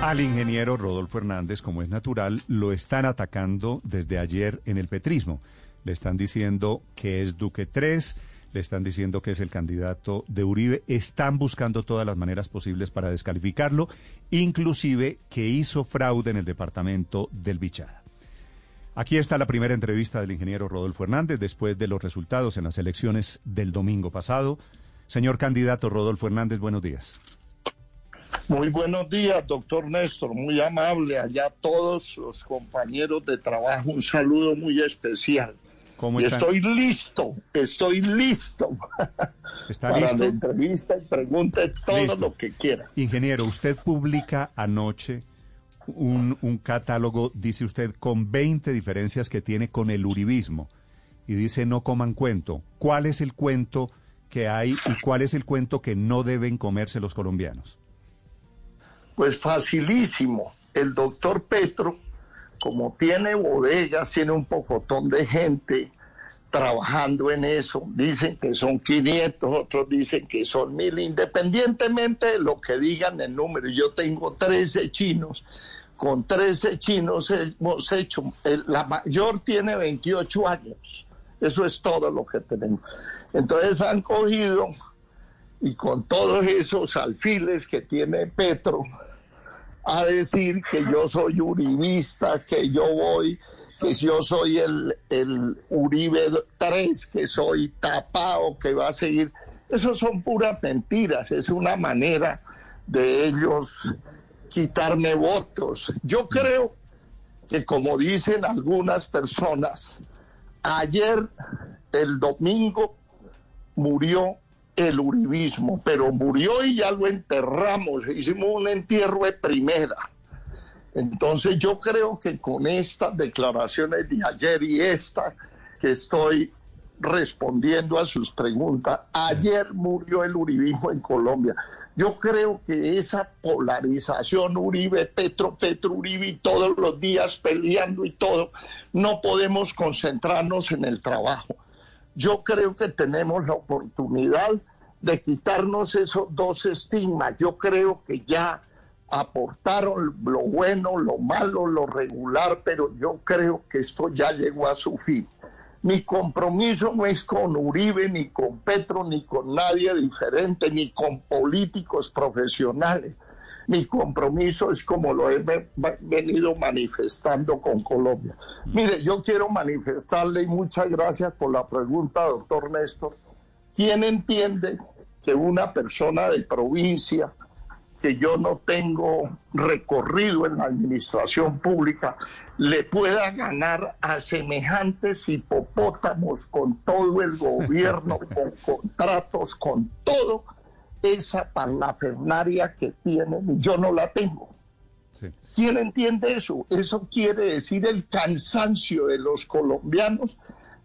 Al ingeniero Rodolfo Hernández, como es natural, lo están atacando desde ayer en el petrismo. Le están diciendo que es Duque 3, le están diciendo que es el candidato de Uribe, están buscando todas las maneras posibles para descalificarlo, inclusive que hizo fraude en el departamento del Bichada. Aquí está la primera entrevista del ingeniero Rodolfo Hernández después de los resultados en las elecciones del domingo pasado. Señor candidato Rodolfo Hernández, buenos días. Muy buenos días, doctor Néstor, muy amable. Allá a todos los compañeros de trabajo, un saludo muy especial. ¿Cómo Y estoy listo, estoy listo ¿Está para listo? la entrevista y pregunte todo Listo. lo que quiera. Ingeniero, usted publica anoche un, un catálogo, dice usted, con 20 diferencias que tiene con el uribismo. Y dice no coman cuento. ¿Cuál es el cuento que hay y cuál es el cuento que no deben comerse los colombianos? Pues facilísimo. El doctor Petro, como tiene bodegas, tiene un pocotón de gente trabajando en eso. Dicen que son 500, otros dicen que son 1000, independientemente de lo que digan el número. Yo tengo 13 chinos. Con 13 chinos hemos hecho, la mayor tiene 28 años. Eso es todo lo que tenemos. Entonces han cogido y con todos esos alfiles que tiene Petro, a decir que yo soy uribista, que yo voy, que yo soy el, el Uribe 3, que soy tapado, que va a seguir. Eso son puras mentiras, es una manera de ellos quitarme votos. Yo creo que como dicen algunas personas, ayer, el domingo, murió el uribismo, pero murió y ya lo enterramos, hicimos un entierro de primera. Entonces yo creo que con estas declaraciones de ayer y esta que estoy respondiendo a sus preguntas, ayer murió el uribismo en Colombia. Yo creo que esa polarización Uribe, Petro, Petro, Uribe todos los días peleando y todo, no podemos concentrarnos en el trabajo yo creo que tenemos la oportunidad de quitarnos esos dos estigmas. Yo creo que ya aportaron lo bueno, lo malo, lo regular, pero yo creo que esto ya llegó a su fin. Mi compromiso no es con Uribe, ni con Petro, ni con nadie diferente, ni con políticos profesionales. Mi compromiso es como lo he ve- venido manifestando con Colombia. Mire, yo quiero manifestarle y muchas gracias por la pregunta, doctor Néstor. ¿Quién entiende que una persona de provincia, que yo no tengo recorrido en la administración pública, le pueda ganar a semejantes hipopótamos con todo el gobierno, con contratos, con todo? Esa parlafernaria que tienen, y yo no la tengo. Sí. ¿Quién entiende eso? Eso quiere decir el cansancio de los colombianos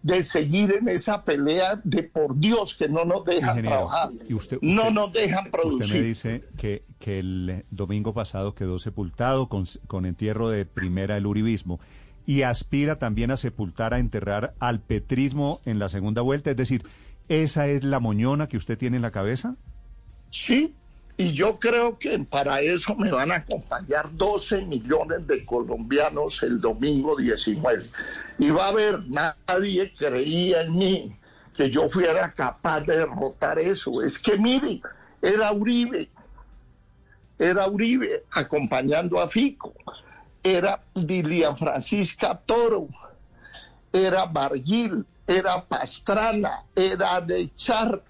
de seguir en esa pelea de por Dios que no nos dejan Ingeniero, trabajar, y usted- no usted- nos dejan Usted me producir. dice que, que el domingo pasado quedó sepultado con, con entierro de primera el uribismo y aspira también a sepultar, a enterrar al petrismo en la segunda vuelta. Es decir, ¿esa es la moñona que usted tiene en la cabeza? Sí, y yo creo que para eso me van a acompañar 12 millones de colombianos el domingo 19. Y va a haber, nadie creía en mí que yo fuera capaz de derrotar eso. Es que mire, era Uribe, era Uribe acompañando a Fico, era Dilian Francisca Toro, era Barguil, era Pastrana, era de Char.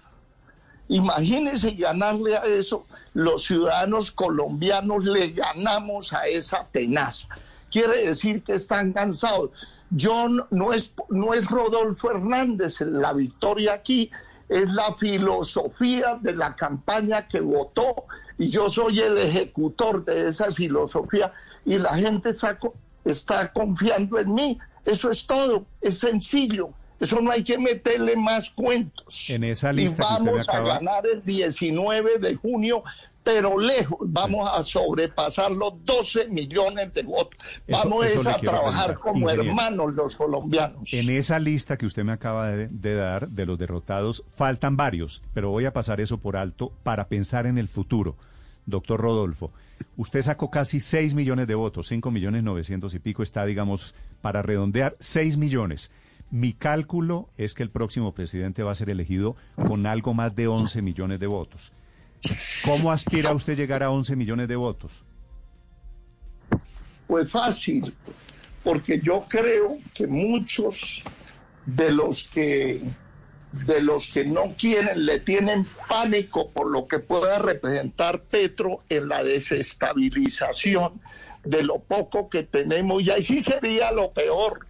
Imagínense ganarle a eso, los ciudadanos colombianos le ganamos a esa tenaza. Quiere decir que están cansados. Yo no, es, no es Rodolfo Hernández, la victoria aquí es la filosofía de la campaña que votó y yo soy el ejecutor de esa filosofía y la gente está, está confiando en mí. Eso es todo, es sencillo. Eso no hay que meterle más cuentos. En esa y lista que usted me vamos a ganar el 19 de junio, pero lejos. Vamos a sobrepasar los 12 millones de votos. Eso- Vamos eso a trabajar preguntar, como ingeniero. hermanos los colombianos. En esa lista que usted me acaba de, de dar de los derrotados, faltan varios, pero voy a pasar eso por alto para pensar en el futuro. Doctor Rodolfo, usted sacó casi 6 millones de votos, 5 millones 900 y pico está, digamos, para redondear 6 millones. Mi cálculo es que el próximo presidente va a ser elegido con algo más de 11 millones de votos. ¿Cómo aspira usted llegar a 11 millones de votos? Pues fácil, porque yo creo que muchos de los que de los que no quieren le tienen pánico por lo que pueda representar Petro en la desestabilización de lo poco que tenemos y ahí sí sería lo peor.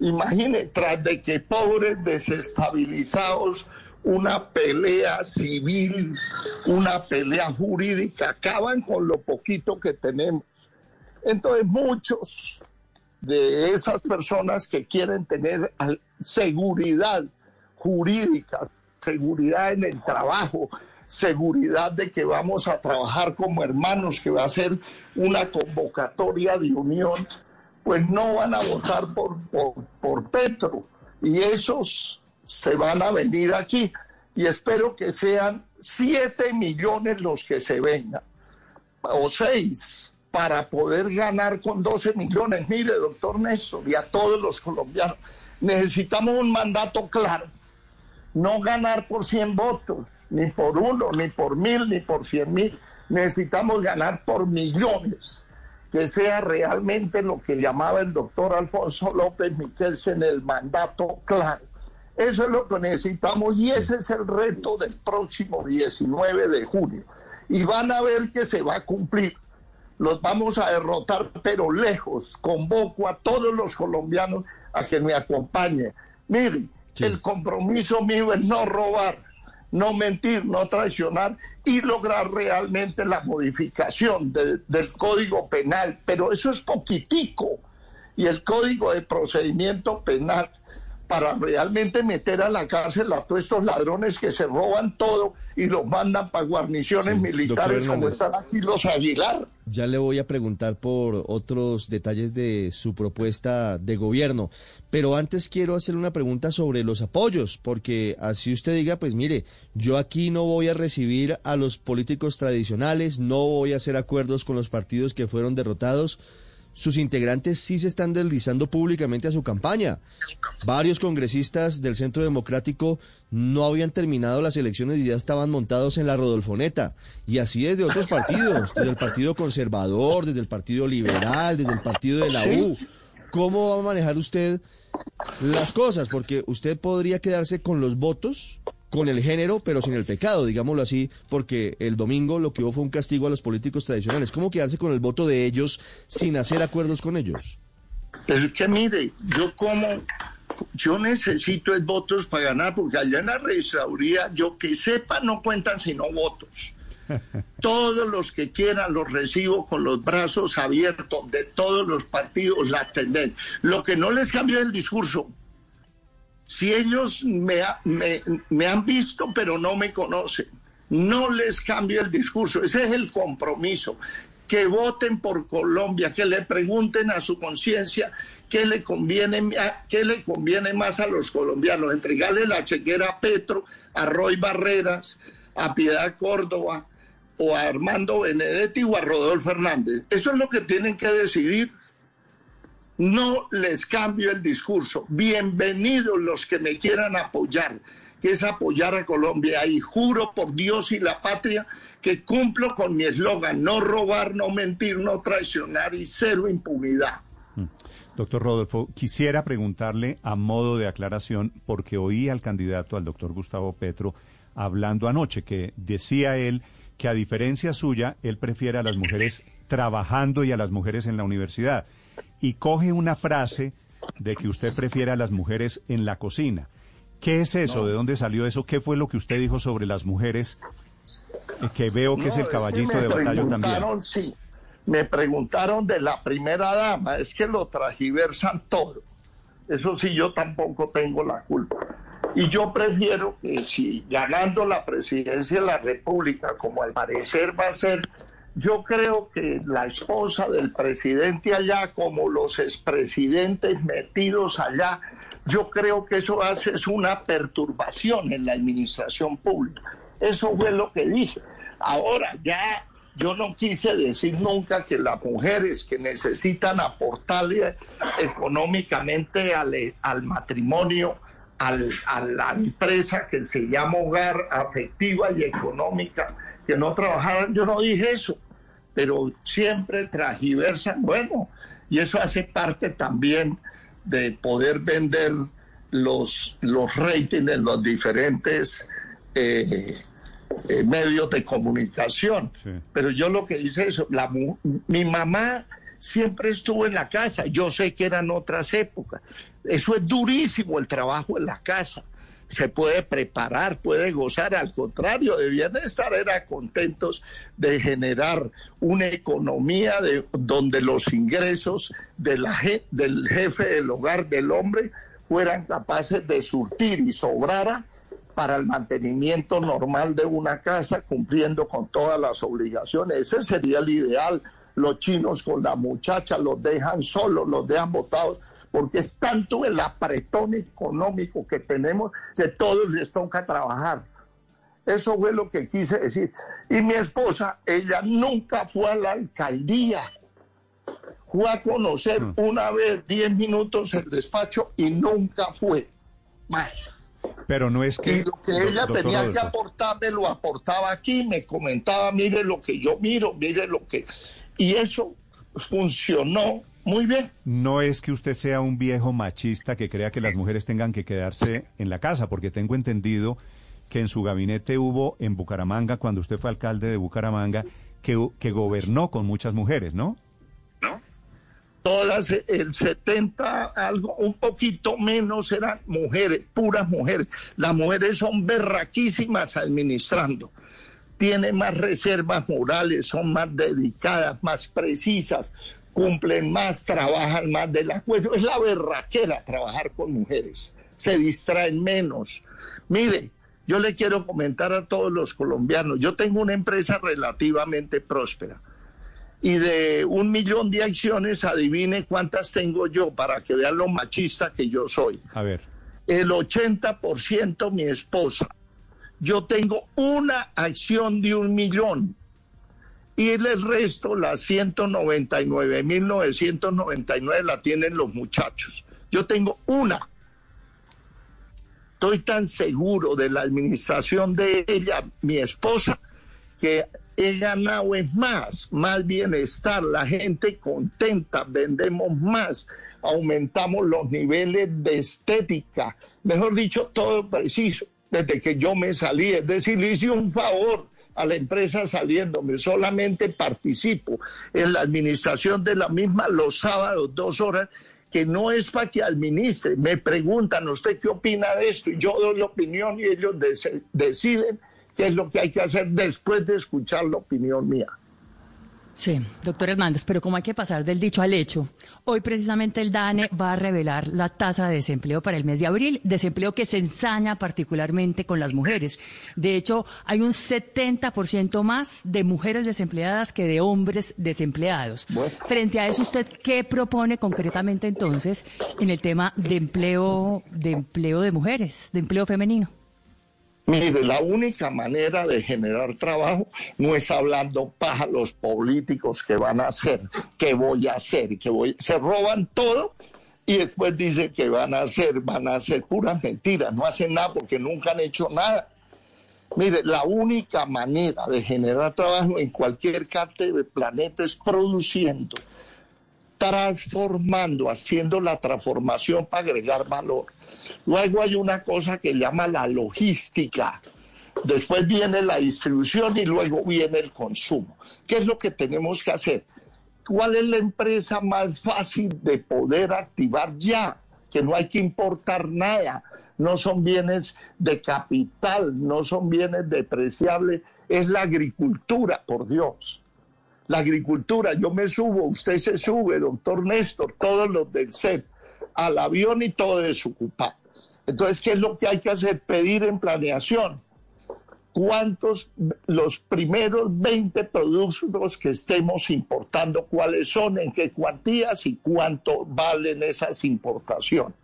Imagine, tras de que pobres desestabilizados, una pelea civil, una pelea jurídica, acaban con lo poquito que tenemos. Entonces muchos de esas personas que quieren tener seguridad jurídica, seguridad en el trabajo, seguridad de que vamos a trabajar como hermanos, que va a ser una convocatoria de unión, pues no van a votar por, por, por Petro. Y esos se van a venir aquí. Y espero que sean siete millones los que se vengan, o seis para poder ganar con 12 millones. Mire, doctor Néstor, y a todos los colombianos, necesitamos un mandato claro. No ganar por 100 votos, ni por uno, ni por mil, ni por cien mil. Necesitamos ganar por millones, que sea realmente lo que llamaba el doctor Alfonso López en el mandato claro. Eso es lo que necesitamos y ese es el reto del próximo 19 de junio. Y van a ver que se va a cumplir los vamos a derrotar, pero lejos. Convoco a todos los colombianos a que me acompañen. Mire, el compromiso mío es no robar, no mentir, no traicionar y lograr realmente la modificación del Código Penal. Pero eso es poquitico. Y el Código de Procedimiento Penal para realmente meter a la cárcel a todos estos ladrones que se roban todo y los mandan para guarniciones militares como están aquí los Aguilar. Ya le voy a preguntar por otros detalles de su propuesta de gobierno, pero antes quiero hacer una pregunta sobre los apoyos, porque así usted diga, pues mire, yo aquí no voy a recibir a los políticos tradicionales, no voy a hacer acuerdos con los partidos que fueron derrotados sus integrantes sí se están deslizando públicamente a su campaña. Varios congresistas del Centro Democrático no habían terminado las elecciones y ya estaban montados en la Rodolfoneta. Y así es de otros partidos, desde el Partido Conservador, desde el Partido Liberal, desde el Partido de la U. ¿Cómo va a manejar usted las cosas? Porque usted podría quedarse con los votos con el género, pero sin el pecado, digámoslo así, porque el domingo lo que hubo fue un castigo a los políticos tradicionales. ¿Cómo quedarse con el voto de ellos sin hacer acuerdos con ellos? Es que mire, yo como, yo necesito el votos para ganar, porque allá en la registraduría, yo que sepa, no cuentan sino votos. Todos los que quieran los recibo con los brazos abiertos de todos los partidos, la atenden. Lo que no les cambió el discurso, si ellos me, me, han visto pero no me conocen, no les cambio el discurso, ese es el compromiso que voten por Colombia, que le pregunten a su conciencia qué le conviene qué le conviene más a los colombianos, entregarle la chequera a Petro, a Roy Barreras, a Piedad Córdoba o a Armando Benedetti o a Rodolfo Fernández. Eso es lo que tienen que decidir. No les cambio el discurso. Bienvenidos los que me quieran apoyar, que es apoyar a Colombia. Y juro por Dios y la patria que cumplo con mi eslogan, no robar, no mentir, no traicionar y cero impunidad. Mm. Doctor Rodolfo, quisiera preguntarle a modo de aclaración, porque oí al candidato, al doctor Gustavo Petro, hablando anoche, que decía él que a diferencia suya, él prefiere a las mujeres trabajando y a las mujeres en la universidad y coge una frase de que usted prefiere a las mujeres en la cocina. ¿Qué es eso? ¿De dónde salió eso? ¿Qué fue lo que usted dijo sobre las mujeres? Eh, que veo que es el caballito de batalla también. Sí, me preguntaron de la primera dama, es que lo tragiversan todo. Eso sí, yo tampoco tengo la culpa. Y yo prefiero que si ganando la presidencia de la República, como al parecer va a ser yo creo que la esposa del presidente allá, como los expresidentes metidos allá, yo creo que eso hace es una perturbación en la administración pública. Eso fue lo que dije. Ahora ya yo no quise decir nunca que las mujeres que necesitan aportarle económicamente al, al matrimonio, al, a la empresa que se llama hogar afectiva y económica, que no trabajaran, yo no dije eso, pero siempre tragiversan, bueno, y eso hace parte también de poder vender los, los ratings en los diferentes eh, eh, medios de comunicación. Pero yo lo que hice eso, la, mi mamá siempre estuvo en la casa, yo sé que eran otras épocas. Eso es durísimo el trabajo en la casa. Se puede preparar, puede gozar, al contrario, de bienestar, era contentos de generar una economía de, donde los ingresos de la, del jefe del hogar del hombre fueran capaces de surtir y sobrara para el mantenimiento normal de una casa, cumpliendo con todas las obligaciones. Ese sería el ideal. Los chinos con la muchacha los dejan solos, los dejan botados, porque es tanto el apretón económico que tenemos que todos les toca trabajar. Eso fue lo que quise decir. Y mi esposa, ella nunca fue a la alcaldía. Fue a conocer mm. una vez 10 minutos el despacho y nunca fue más. Pero no es que... Y lo que ella tenía que aportarme lo aportaba aquí, me comentaba, mire lo que yo miro, mire lo que... Y eso funcionó muy bien. No es que usted sea un viejo machista que crea que las mujeres tengan que quedarse en la casa, porque tengo entendido que en su gabinete hubo en Bucaramanga, cuando usted fue alcalde de Bucaramanga, que, que gobernó con muchas mujeres, ¿no? todas el 70, algo, un poquito menos eran mujeres, puras mujeres. Las mujeres son berraquísimas administrando. Tienen más reservas morales, son más dedicadas, más precisas, cumplen más, trabajan más de la cuenta. Es la berraquera trabajar con mujeres. Se distraen menos. Mire, yo le quiero comentar a todos los colombianos, yo tengo una empresa relativamente próspera y de un millón de acciones, adivine cuántas tengo yo para que vean lo machista que yo soy. A ver. El 80% mi esposa. Yo tengo una acción de un millón y el resto, las 199.999 la tienen los muchachos. Yo tengo una. Estoy tan seguro de la administración de ella, mi esposa, que he ganado es más, más bienestar, la gente contenta, vendemos más, aumentamos los niveles de estética, mejor dicho, todo preciso, desde que yo me salí, es decir, le hice un favor a la empresa saliéndome, solamente participo en la administración de la misma los sábados, dos horas, que no es para que administre, me preguntan, ¿usted qué opina de esto? Y yo doy la opinión y ellos deciden qué es lo que hay que hacer después de escuchar la opinión mía. Sí, doctor Hernández, pero como hay que pasar del dicho al hecho, hoy precisamente el DANE va a revelar la tasa de desempleo para el mes de abril, desempleo que se ensaña particularmente con las mujeres. De hecho, hay un 70% más de mujeres desempleadas que de hombres desempleados. Frente a eso, ¿usted qué propone concretamente entonces en el tema de empleo, de empleo de mujeres, de empleo femenino? Mire, la única manera de generar trabajo no es hablando paja los políticos que van a hacer, que voy a hacer, que voy, se roban todo y después dicen que van a hacer, van a hacer puras mentiras, no hacen nada porque nunca han hecho nada. Mire, la única manera de generar trabajo en cualquier parte del planeta es produciendo, transformando, haciendo la transformación para agregar valor. Luego hay una cosa que llama la logística. Después viene la distribución y luego viene el consumo. ¿Qué es lo que tenemos que hacer? ¿Cuál es la empresa más fácil de poder activar ya? Que no hay que importar nada, no son bienes de capital, no son bienes depreciables, es la agricultura, por Dios la agricultura, yo me subo, usted se sube, doctor Néstor, todos los del CEP, al avión y todo desocupado. Entonces, ¿qué es lo que hay que hacer? Pedir en planeación. ¿Cuántos, los primeros 20 productos que estemos importando, cuáles son, en qué cuantías y cuánto valen esas importaciones?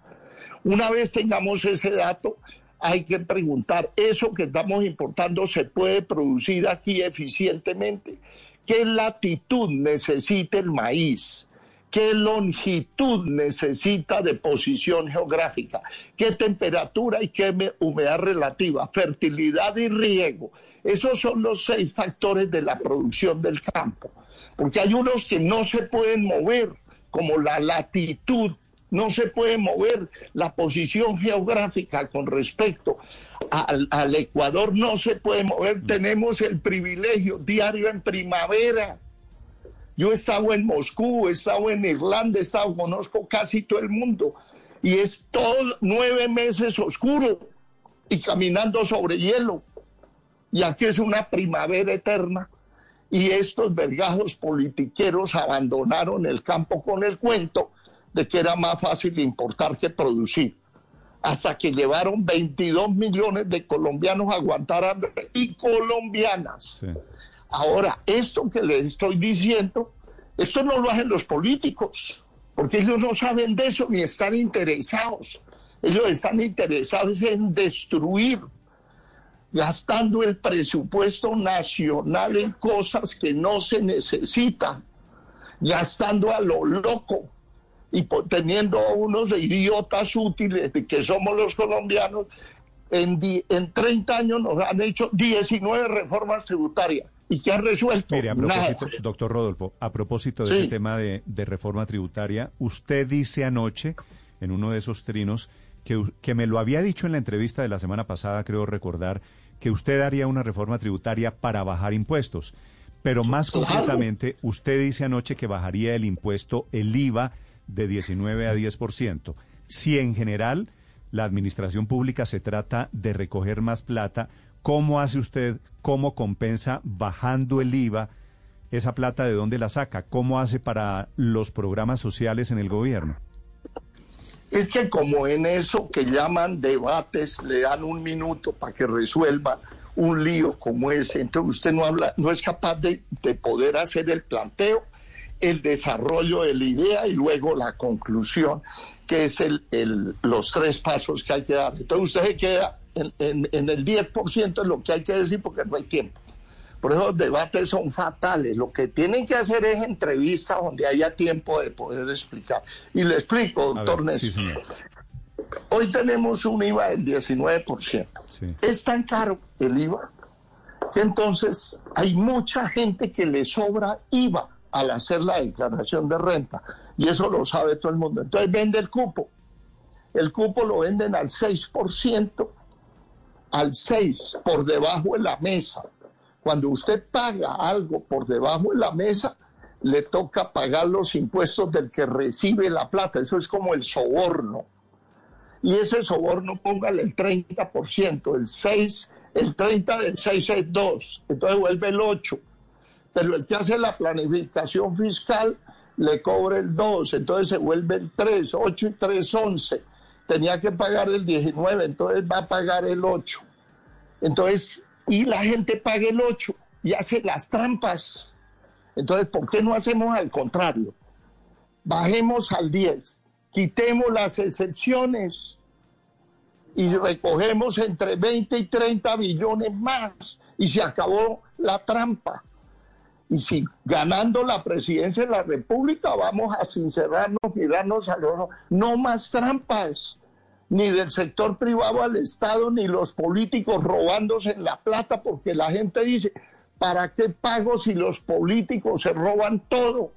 Una vez tengamos ese dato, hay que preguntar, ¿eso que estamos importando se puede producir aquí eficientemente? qué latitud necesita el maíz, qué longitud necesita de posición geográfica, qué temperatura y qué humedad relativa, fertilidad y riego. Esos son los seis factores de la producción del campo, porque hay unos que no se pueden mover, como la latitud, no se puede mover la posición geográfica con respecto al, al, Ecuador, no se puede mover. Tenemos el privilegio diario en primavera. Yo he estado en Moscú, he estado en Irlanda, he estado, conozco casi todo el mundo. Y es nueve meses oscuro y caminando sobre hielo. Y aquí es una primavera eterna. Y estos vergajos politiqueros abandonaron el campo con el cuento de que era más fácil importar que producir. Hasta que llevaron 22 millones de colombianos a aguantar hambre y colombianas. Ahora, esto que les estoy diciendo, esto no lo hacen los políticos, porque ellos no saben de eso ni están interesados. Ellos están interesados en destruir, gastando el presupuesto nacional en cosas que no se necesitan, gastando a lo loco y teniendo a unos idiotas útiles que somos los colombianos, en, en 30 años nos han hecho 19 reformas tributarias. ¿Y qué ha resuelto? Mire, a propósito, doctor Rodolfo, a propósito de ese tema de, de, reforma tributaria, usted dice anoche, en uno de esos trinos, que, que me lo había dicho en la entrevista de la semana pasada, creo recordar, que usted haría una reforma tributaria para bajar impuestos. Pero más concretamente, usted dice anoche que bajaría el impuesto, el IVA, de 19 a 10%. Si en general la administración pública se trata de recoger más plata, ¿cómo hace usted, cómo compensa bajando el IVA esa plata de dónde la saca? ¿Cómo hace para los programas sociales en el gobierno? Es que como en eso que llaman debates le dan un minuto para que resuelva un lío como ese, entonces usted no habla, no es capaz de, de poder hacer el planteo el desarrollo de la idea y luego la conclusión, que es el, los tres pasos que hay que dar. Entonces usted se queda en, en, el 10% de lo que hay que decir porque no hay tiempo. Por eso los debates son fatales. Lo que tienen que hacer es entrevistas donde haya tiempo de poder explicar. Y le explico, doctor Néstor. Hoy tenemos un IVA del 19%. Es tan caro el IVA que entonces hay mucha gente que le sobra IVA al hacer la declaración de renta. Y eso lo sabe todo el mundo. Entonces vende el cupo. El cupo lo venden al 6%, al 6%, por debajo de la mesa. Cuando usted paga algo por debajo de la mesa, le toca pagar los impuestos del que recibe la plata. Eso es como el soborno. Y ese soborno, póngale el 30%, el 6, el 30 del 6 es 2, entonces vuelve el 8 pero el que hace la planificación fiscal le cobra el 2, entonces se vuelve el 3, 8 y 3, 11. Tenía que pagar el 19, entonces va a pagar el 8. Entonces, y la gente paga el 8 y hace las trampas. Entonces, ¿por qué no hacemos al contrario? Bajemos al 10, quitemos las excepciones y recogemos entre 20 y 30 billones más y se acabó la trampa. Y si ganando la presidencia de la República vamos a sincerarnos, mirarnos a los no más trampas, ni del sector privado al Estado, ni los políticos robándose la plata, porque la gente dice, ¿para qué pago si los políticos se roban todo?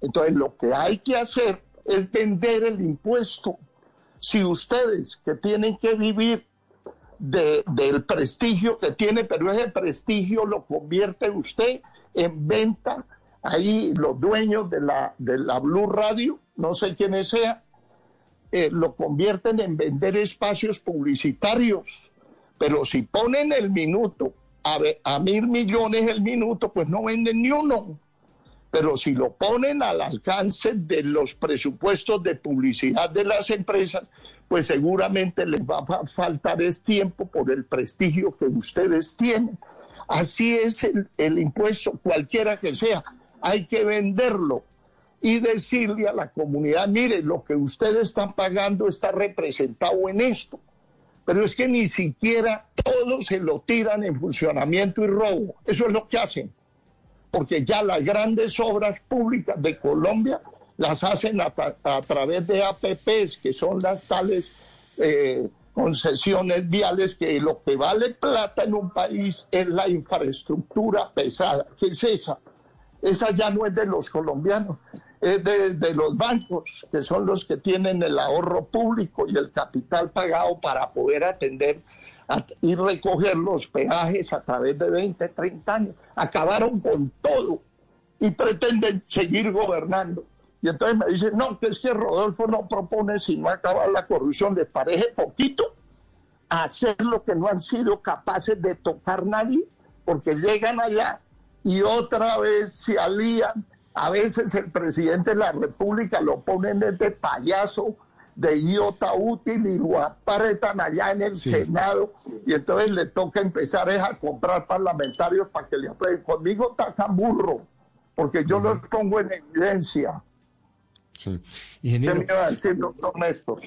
Entonces lo que hay que hacer es vender el impuesto. Si ustedes que tienen que vivir del prestigio que tiene, pero ese prestigio lo convierte usted en venta. Ahí los dueños de la, de la Blue Radio, no sé quiénes sean, eh, lo convierten en vender espacios publicitarios. Pero si ponen el minuto a, mil millones el minuto, pues no venden ni uno. Pero si lo ponen al alcance de los presupuestos de publicidad de las empresas, pues seguramente les va a faltar es tiempo por el prestigio que ustedes tienen. Así es el, impuesto, cualquiera que sea, hay que venderlo y decirle a la comunidad, mire, lo que ustedes están pagando está representado en esto. Pero es que ni siquiera todos se lo tiran en funcionamiento y robo. Eso es lo que hacen. porque ya las grandes obras públicas de Colombia las hacen a, través de APPs, que son las tales eh, concesiones viales, que lo que vale plata en un país es la infraestructura pesada. ¿Qué es esa? Esa ya no es de los colombianos, es de, los bancos, que son los que tienen el ahorro público y el capital pagado para poder atender y recoger los peajes a través de 20, 30 años. Acabaron con todo y pretenden seguir gobernando. Y entonces me dicen, no, que es que Rodolfo no propone sino acabar la corrupción. ¿Les parece poquito hacer lo que no han sido capaces de tocar nadie? Porque llegan allá y otra vez se alían. A veces el presidente de la República lo ponen de payaso, de idiota útil y lo apretan allá en el Senado y entonces le toca empezar a comprar parlamentarios para que le aprueben. Conmigo tacan burro, porque yo los pongo en evidencia. Sí. Ingeniero, ¿Qué me iba a decir, doctor Néstor?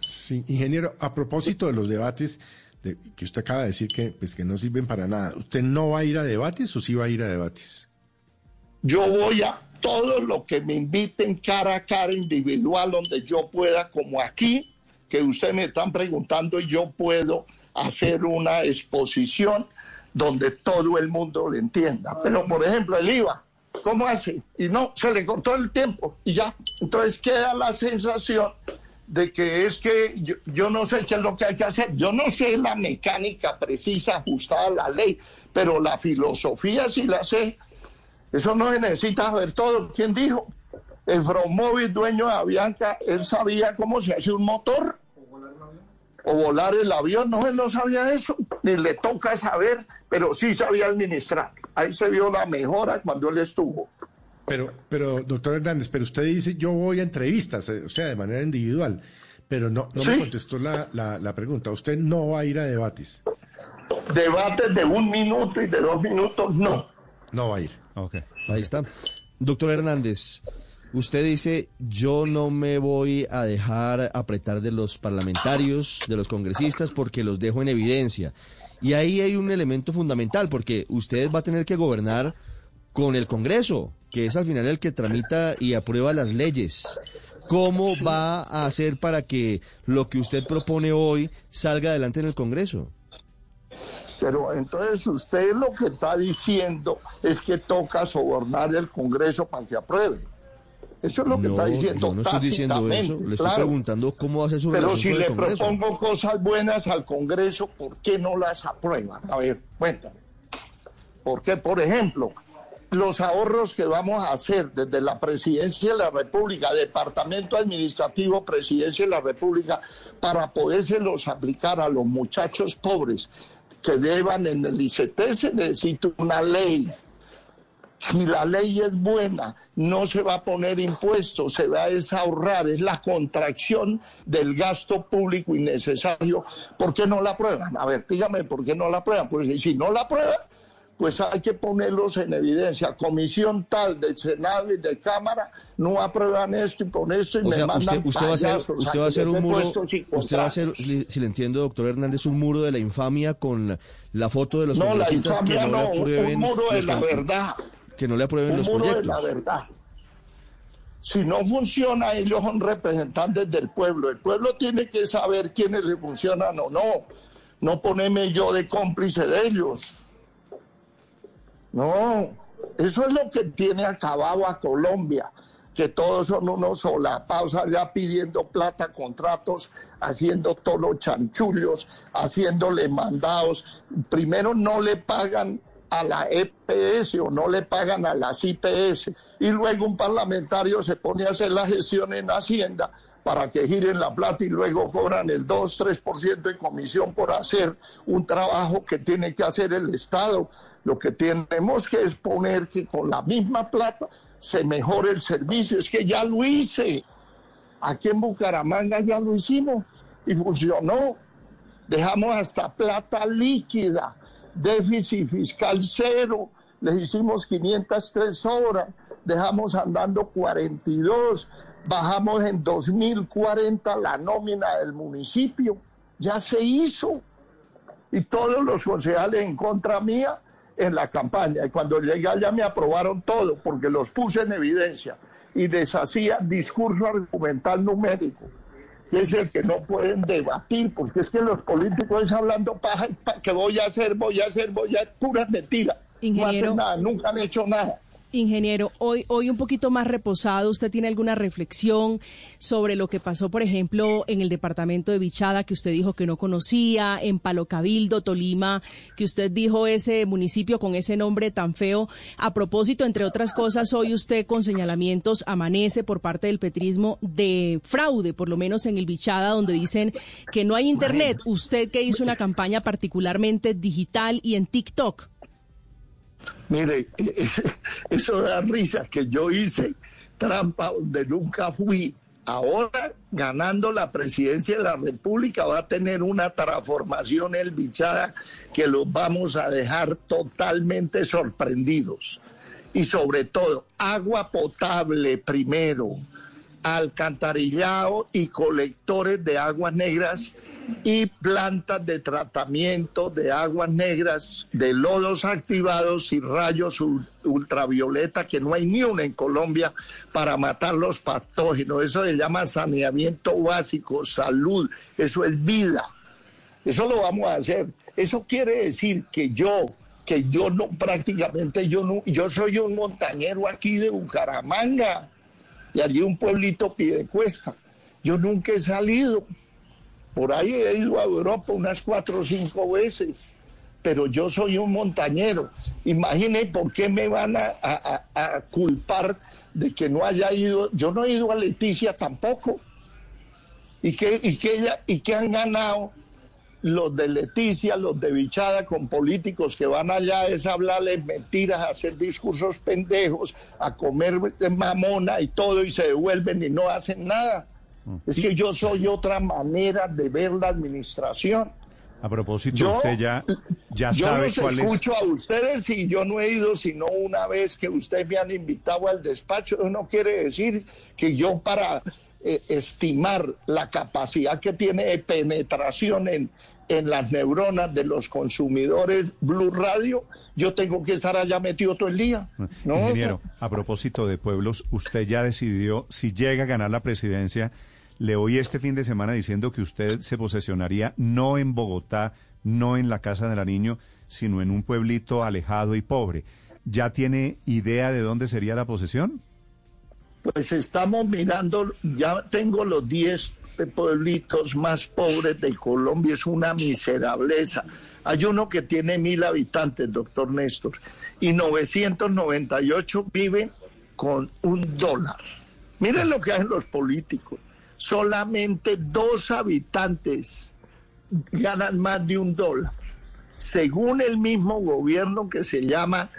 Sí, ingeniero, a propósito de los debates que usted acaba de decir que, pues, que no sirven para nada, ¿usted no va a ir a debates o sí va a ir a debates? Yo voy a todo lo que me inviten cara a cara individual donde yo pueda, como aquí, que ustedes me están preguntando y yo puedo hacer una exposición donde todo el mundo le entienda. Pero, por ejemplo, el IVA, ¿cómo hace? Y no, se le cortó el tiempo y ya. Entonces queda la sensación de que es que yo, yo, no sé qué es lo que hay que hacer. Yo no sé la mecánica precisa ajustada a la ley, pero la filosofía sí la sé eso no se necesita saber todo. ¿Quién dijo? El Fromóvil, dueño de Avianca, él sabía cómo se hace un motor. O volar el avión, no, él no sabía eso, ni le toca saber, pero sí sabía administrar. Ahí se vio la mejora cuando él estuvo. Pero, pero, doctor Hernández, pero usted dice, yo voy a entrevistas, eh, o sea, de manera individual, pero no, no me contestó la, la, la pregunta. ¿Usted no va a ir a debates? Debates de un minuto y de dos minutos, no. No va a ir. Ahí está. Doctor Hernández, usted dice, yo no me voy a dejar apretar de los parlamentarios, de los congresistas, porque los dejo en evidencia. Y ahí hay un elemento fundamental, porque usted va a tener que gobernar con el Congreso, que es al final el que tramita y aprueba las leyes. ¿Cómo va a hacer para que lo que usted propone hoy salga adelante en el Congreso? Pero entonces usted lo que está diciendo es que toca sobornar el Congreso para que apruebe. Eso es lo que está diciendo. Yo no estoy diciendo eso. Le estoy preguntando cómo hace su Pero si le propongo cosas buenas al Congreso, ¿por qué no las aprueban? A ver, cuéntame. Porque, por ejemplo, los ahorros que vamos a hacer desde la Presidencia de la República, Departamento Administrativo, Presidencia de la República, para podérselos aplicar a los muchachos pobres que deban en el ICT se necesita una ley. Si la ley es buena, no se va a poner impuestos, se va a desahorrar, es la contracción del gasto público innecesario. ¿Por qué no la aprueban? A ver, dígame, ¿por qué no la aprueban? Pues si no la aprueban, pues hay que ponerlos en evidencia. Comisión tal de Senado y de Cámara no aprueban esto y con esto y me mandan usted, va a hacer, usted va a hacer un muro, usted va a hacer, si le entiendo, doctor Hernández, un muro de la infamia con la foto de los no, congresistas que no, le aprueben. Un muro de la verdad. Que no le aprueben los muro proyectos. De la verdad. Si no funciona, ellos son representantes del pueblo. El pueblo tiene que saber quiénes le funcionan o no. No ponerme yo de cómplice de ellos. No, eso es lo que tiene acabado a Colombia, que todos son unos solapados allá pidiendo plata, contratos, haciendo todos los chanchullos, haciéndole mandados. Primero no le pagan a la EPS o no le pagan a las IPS y luego un parlamentario se pone a hacer la gestión en Hacienda para que giren la plata y luego cobran el 2-3% de comisión por hacer un trabajo que tiene que hacer el Estado. Lo que tenemos que es poner que con la misma plata se mejore el servicio. Es que ya lo hice. Aquí en Bucaramanga ya lo hicimos y funcionó. Dejamos hasta plata líquida, déficit fiscal cero, les hicimos 503 horas, dejamos andando 42, bajamos en 2040 la nómina del municipio, ya se hizo. Y todos los concejales en contra mía en la campaña. Y cuando llegué allá me aprobaron todo porque los puse en evidencia y les hacía discurso argumental numérico, que es el que no pueden debatir, porque es que los políticos es hablando paja, que voy a hacer, voy a hacer, voy a puras mentiras. No hacen nada, nunca han hecho nada. Ingeniero, hoy, hoy un poquito más reposado, ¿usted tiene alguna reflexión sobre lo que pasó, por ejemplo, en el departamento de Bichada, que usted dijo que no conocía, en Palo Cabildo, Tolima, que usted dijo ese municipio con ese nombre tan feo? A propósito, entre otras cosas, hoy usted con señalamientos amanece por parte del petrismo de fraude, por lo menos en el Bichada, donde dicen que no hay internet. Usted que hizo una campaña particularmente digital y en TikTok. Mire, eso da risa que yo hice trampa donde nunca fui. Ahora, ganando la presidencia de la República, va a tener una transformación el bichada que los vamos a dejar totalmente sorprendidos. Y sobre todo, agua potable primero, alcantarillado y colectores de aguas negras y plantas de tratamiento de aguas negras, de lodos activados y rayos ultravioleta, que no hay ni una en Colombia para matar los patógenos. Eso se llama saneamiento básico, salud, eso es vida. Eso lo vamos a hacer. Eso quiere decir que yo, que yo no, prácticamente yo no, yo soy un montañero aquí de Bucaramanga, y allí un pueblito pide cuesta. Yo nunca he salido por ahí he ido a Europa unas cuatro o cinco veces, pero yo soy un montañero. Imagine por qué me van a, culpar de que no haya ido. Yo no he ido a Leticia tampoco. ¿Y qué, y y qué han ganado los de Leticia, los de Bichada con políticos que van allá es hablarles mentiras, a hacer discursos pendejos, a comer mamona y todo y se devuelven y no hacen nada? Es que yo soy otra manera de ver la administración. A propósito, usted ya, ya yo sabe los escucho a ustedes y yo no he ido sino una vez que ustedes me han invitado al despacho. Eso no quiere decir que yo para eh, estimar la capacidad que tiene de penetración en, en las neuronas de los consumidores Blue Radio, yo tengo que estar allá metido todo el día. ¿no? Ingeniero, a propósito de pueblos, usted ya decidió si llega a ganar la presidencia le oí este fin de semana diciendo que usted se posesionaría no en Bogotá, no en la Casa de la Niño, sino en un pueblito alejado y pobre. ¿Ya tiene idea de dónde sería la posesión? Pues estamos mirando, ya tengo los 10 pueblitos más pobres de Colombia, es una miserableza. Hay uno que tiene mil habitantes, doctor Néstor, y 998 viven con un dólar. Miren lo que hacen los políticos solamente dos habitantes ganan más de un dólar, según el mismo gobierno que se llama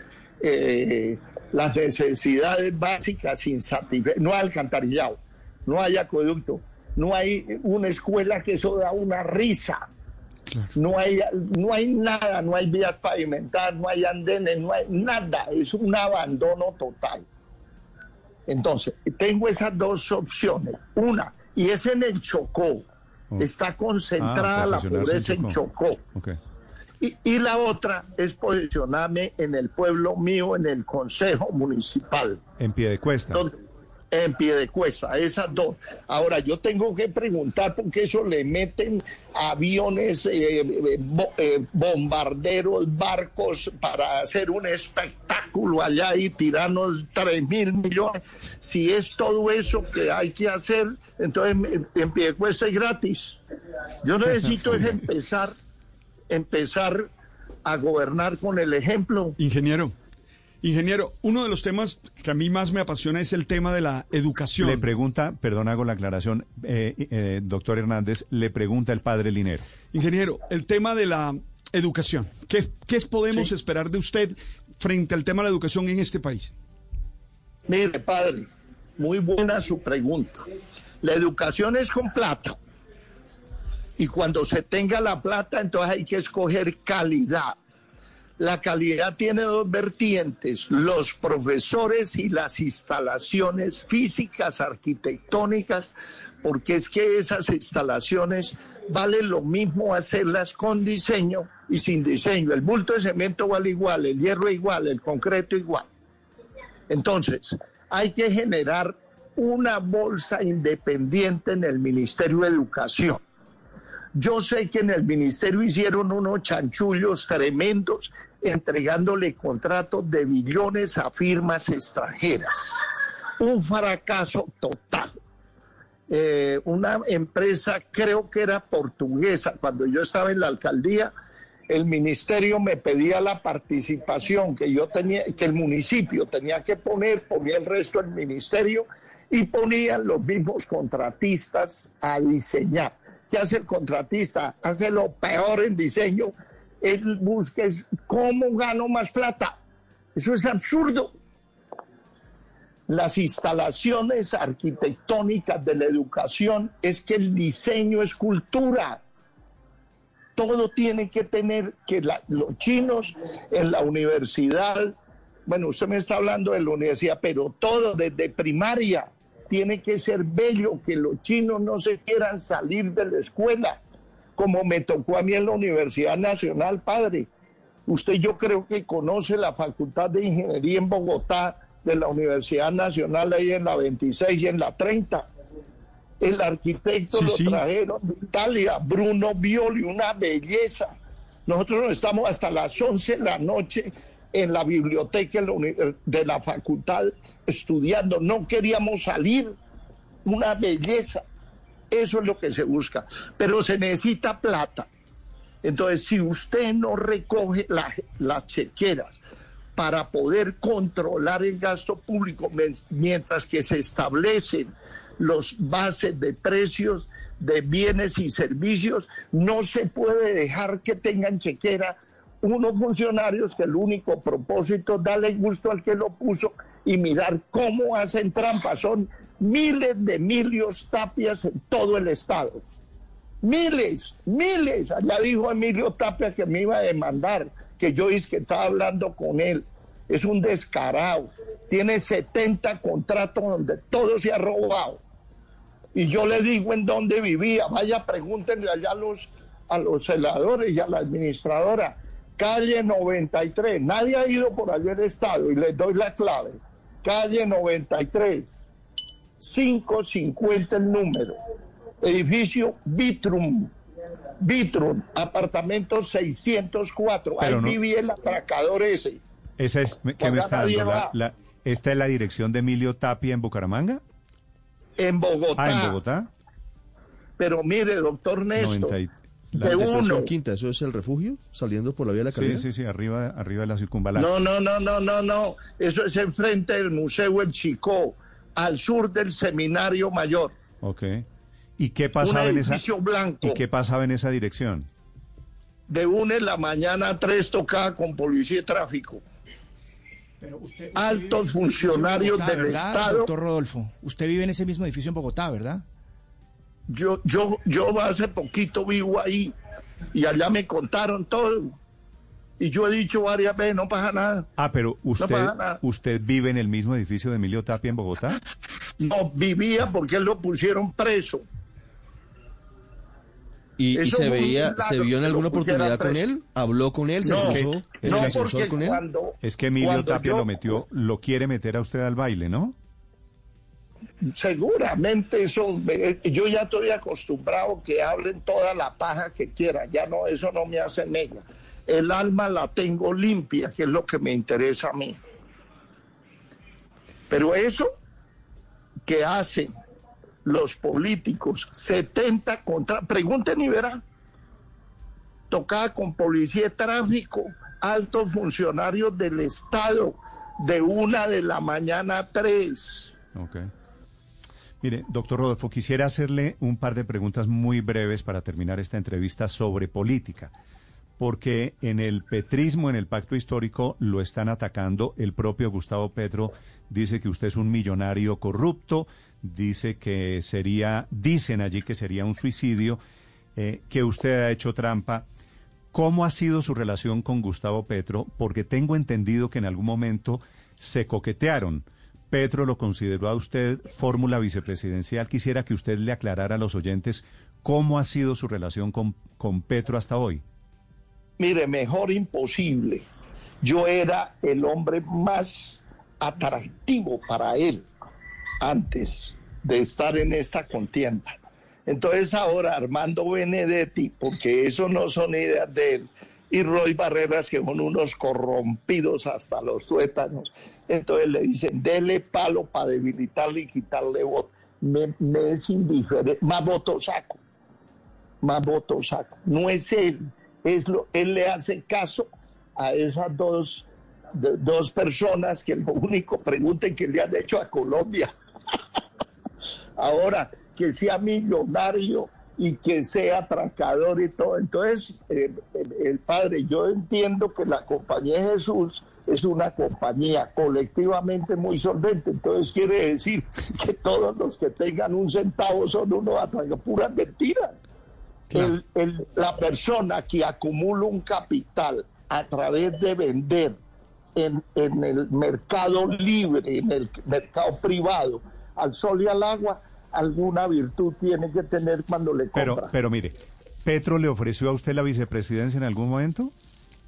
eh, las necesidades básicas insatisfechas. No hay alcantarillado, no hay acueducto, no hay una escuela que eso da una risa. No hay, no hay nada, no hay vías pavimentadas, no hay andenes, no hay nada, es un abandono total. Entonces, tengo esas dos opciones. Una, y es en el Chocó. Oh. Está concentrada ah, la pobreza en Chocó. Y, la otra es posicionarme en el pueblo mío, en el Consejo Municipal. En pie de cuesta en pie de cuesta, esas dos. Ahora, yo tengo que preguntar porque eso le meten aviones, eh, eh, eh, bombarderos, barcos para hacer un espectáculo allá y tirarnos tres mil millones. Si es todo eso que hay que hacer, entonces en pie de cuesta es gratis. Yo necesito es empezar, empezar a gobernar con el ejemplo. Ingeniero. Ingeniero, uno de los temas que a mí más me apasiona es el tema de la educación. Le pregunta, perdón, hago la aclaración, eh, eh, doctor Hernández, le pregunta el padre Linero. Ingeniero, el tema de la educación. ¿Qué, podemos esperar de usted frente al tema de la educación en este país? Mire, padre, muy buena su pregunta. La educación es con plata. Y cuando se tenga la plata, entonces hay que escoger calidad La calidad tiene dos vertientes, los profesores y las instalaciones físicas, arquitectónicas, porque es que esas instalaciones vale lo mismo hacerlas con diseño y sin diseño. El bulto de cemento vale igual, el hierro igual, el concreto igual. Entonces, hay que generar una bolsa independiente en el Ministerio de Educación. Yo sé que en el ministerio hicieron unos chanchullos tremendos entregándole contratos de billones a firmas extranjeras. Un fracaso total. Eh, una empresa, creo que era portuguesa, cuando yo estaba en la alcaldía, el ministerio me pedía la participación que yo tenía, que el municipio tenía que poner, ponía el resto del ministerio y ponían los mismos contratistas a diseñar. ¿Qué hace el contratista? Hace lo peor en diseño. Él busca cómo gano más plata. Eso es absurdo las instalaciones arquitectónicas de la educación es que el diseño es cultura. Todo tiene que tener que los chinos en la universidad, bueno, usted me está hablando de la universidad, pero todo desde primaria tiene que ser bello, que los chinos no se quieran salir de la escuela, como me tocó a mí en la Universidad Nacional, padre. Usted yo creo que conoce la Facultad de Ingeniería en Bogotá, de la Universidad Nacional ahí en la 26 y en la 30. El arquitecto lo trajeron de Italia, Bruno Violi, una belleza. Nosotros estamos hasta las 11 de la noche en la biblioteca de la facultad estudiando. No queríamos salir. Una belleza. Eso es lo que se busca. Pero se necesita plata. Entonces, si usted no recoge las chequeras, para poder controlar el gasto público mientras que se establecen los bases de precios de bienes y servicios, no se puede dejar que tengan chequera unos funcionarios que el único propósito es darle gusto al que lo puso y mirar cómo hacen trampas. Son miles de Emilios Tapias en todo el Estado. Miles, miles. Allá dijo Emilio Tapia que me iba a demandar, que yo es que estaba hablando con él es un descarado. Tiene 70 contratos donde todo se ha robado. Y yo le digo en dónde vivía. Vaya, pregúntenle allá a los, a los celadores y a la administradora. Calle 93. Nadie ha ido por allá el estado y les doy la clave. Calle 93. 550 el número. Edificio Vitrum. Vitrum, apartamento 604. Ahí vivía el atracador ese. Esa es, ¿qué me está dando? La, ¿Esta es la dirección de Emilio Tapia en Bucaramanga? En Bogotá. Ah, en Bogotá. Pero mire, doctor Néstor, de uno. Quinta, ¿eso es el refugio? Saliendo por la vía de la Calera. Sí, sí, sí, arriba, arriba de la circunvalación. No, no, no, no, no, no. Eso es enfrente del Museo El Chicó, al sur del Seminario Mayor. Ok. ¿Y qué pasaba en esa blanco. ¿Y qué pasaba en esa dirección? De una en la mañana a tres tocaba con policía y tráfico altos funcionarios del Estado. Doctor Rodolfo, usted vive en ese mismo edificio en Bogotá, ¿verdad? Yo, yo, yo hace poquito vivo ahí y allá me contaron todo. Y yo he dicho varias veces, no pasa nada. Ah, pero usted, ¿usted vive en el mismo edificio de Emilio Tapia en Bogotá? No, vivía porque él lo pusieron preso. ¿Y, se veía, se vio en alguna oportunidad con él? ¿Habló con él? ¿Se no, no, con él? es que Emilio Tapia lo metió, lo quiere meter a usted al baile, ¿no? Seguramente eso, yo ya estoy acostumbrado que hablen toda la paja que quieran, ya no, eso no me hace mella. El alma la tengo limpia, que es lo que me interesa a mí. Pero eso que hacen los políticos, 70 contra, pregunten y verán, tocaba con policía de tráfico, altos funcionarios del Estado, de una de la mañana a tres. Mire, doctor Rodolfo, quisiera hacerle un par de preguntas muy breves para terminar esta entrevista sobre política porque en el petrismo, en el pacto histórico, lo están atacando. El propio Gustavo Petro dice que usted es un millonario corrupto, dice que sería, dicen allí que sería un suicidio, eh, que usted ha hecho trampa. ¿Cómo ha sido su relación con Gustavo Petro? Porque tengo entendido que en algún momento se coquetearon. Petro lo consideró a usted fórmula vicepresidencial. Quisiera que usted le aclarara a los oyentes cómo ha sido su relación con, con Petro hasta hoy. Mire, mejor imposible. Yo era el hombre más atractivo para él antes de estar en esta contienda. Entonces ahora Armando Benedetti, porque eso no son ideas de él, y Roy Barreras, que son unos corrompidos hasta los tuétanos, entonces le dicen, dele palo para debilitarle y quitarle voto. Me, es indiferente, más voto saco, más voto saco. No es él, es lo, él le hace caso a esas dos, dos personas que lo único pregunten que le han hecho a Colombia. Ahora, que sea millonario y que sea atracador y todo. Entonces, eh, el, padre, yo entiendo que la compañía de Jesús es una compañía colectivamente muy solvente, entonces quiere decir que todos los que tengan un centavo son unos atracadores, puras mentiras. la persona que acumula un capital a través de vender en, en el mercado libre, en el mercado privado, al sol y al agua, alguna virtud tiene que tener cuando le compra. Pero, pero mire, ¿Petro le ofreció a usted la vicepresidencia en algún momento?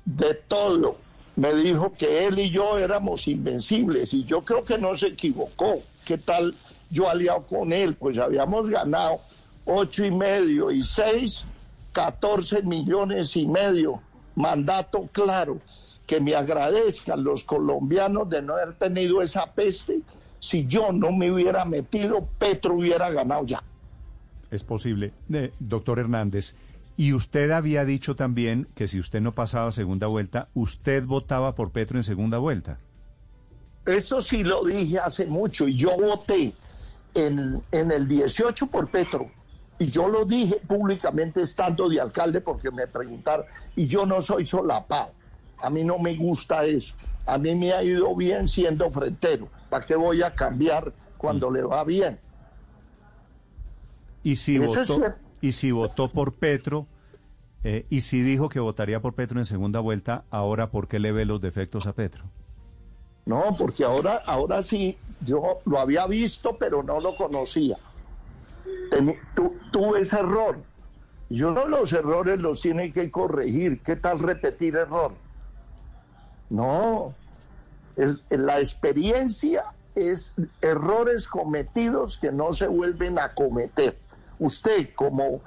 De todo. Me dijo que él y yo éramos invencibles y yo creo que no se equivocó. ¿Qué tal yo aliado con él? Pues habíamos ganado ocho y medio y seis, catorce millones y medio. Mandato claro. Que me agradezcan los colombianos de no haber tenido esa peste si yo no me hubiera metido, Petro hubiera ganado ya. Es posible. Eh, doctor Hernández, y usted había dicho también que si usted no pasaba segunda vuelta, usted votaba por Petro en segunda vuelta. Eso sí lo dije hace mucho y yo voté en, en el 18 por Petro. Y yo lo dije públicamente estando de alcalde porque me preguntaron, y yo no soy solapado. A mí no me gusta eso. A mí me ha ido bien siendo frentero. ¿Para qué voy a cambiar cuando le va bien? Y si, votó, y si votó por Petro, eh, y si dijo que votaría por Petro en segunda vuelta, ahora ¿por qué le ve los defectos a Petro? No, porque ahora, ahora sí, yo lo había visto, pero no lo conocía. tuve ese error. Yo no los errores los tiene que corregir. ¿Qué tal repetir error? No, la experiencia es errores cometidos que no se vuelven a cometer. Usted como,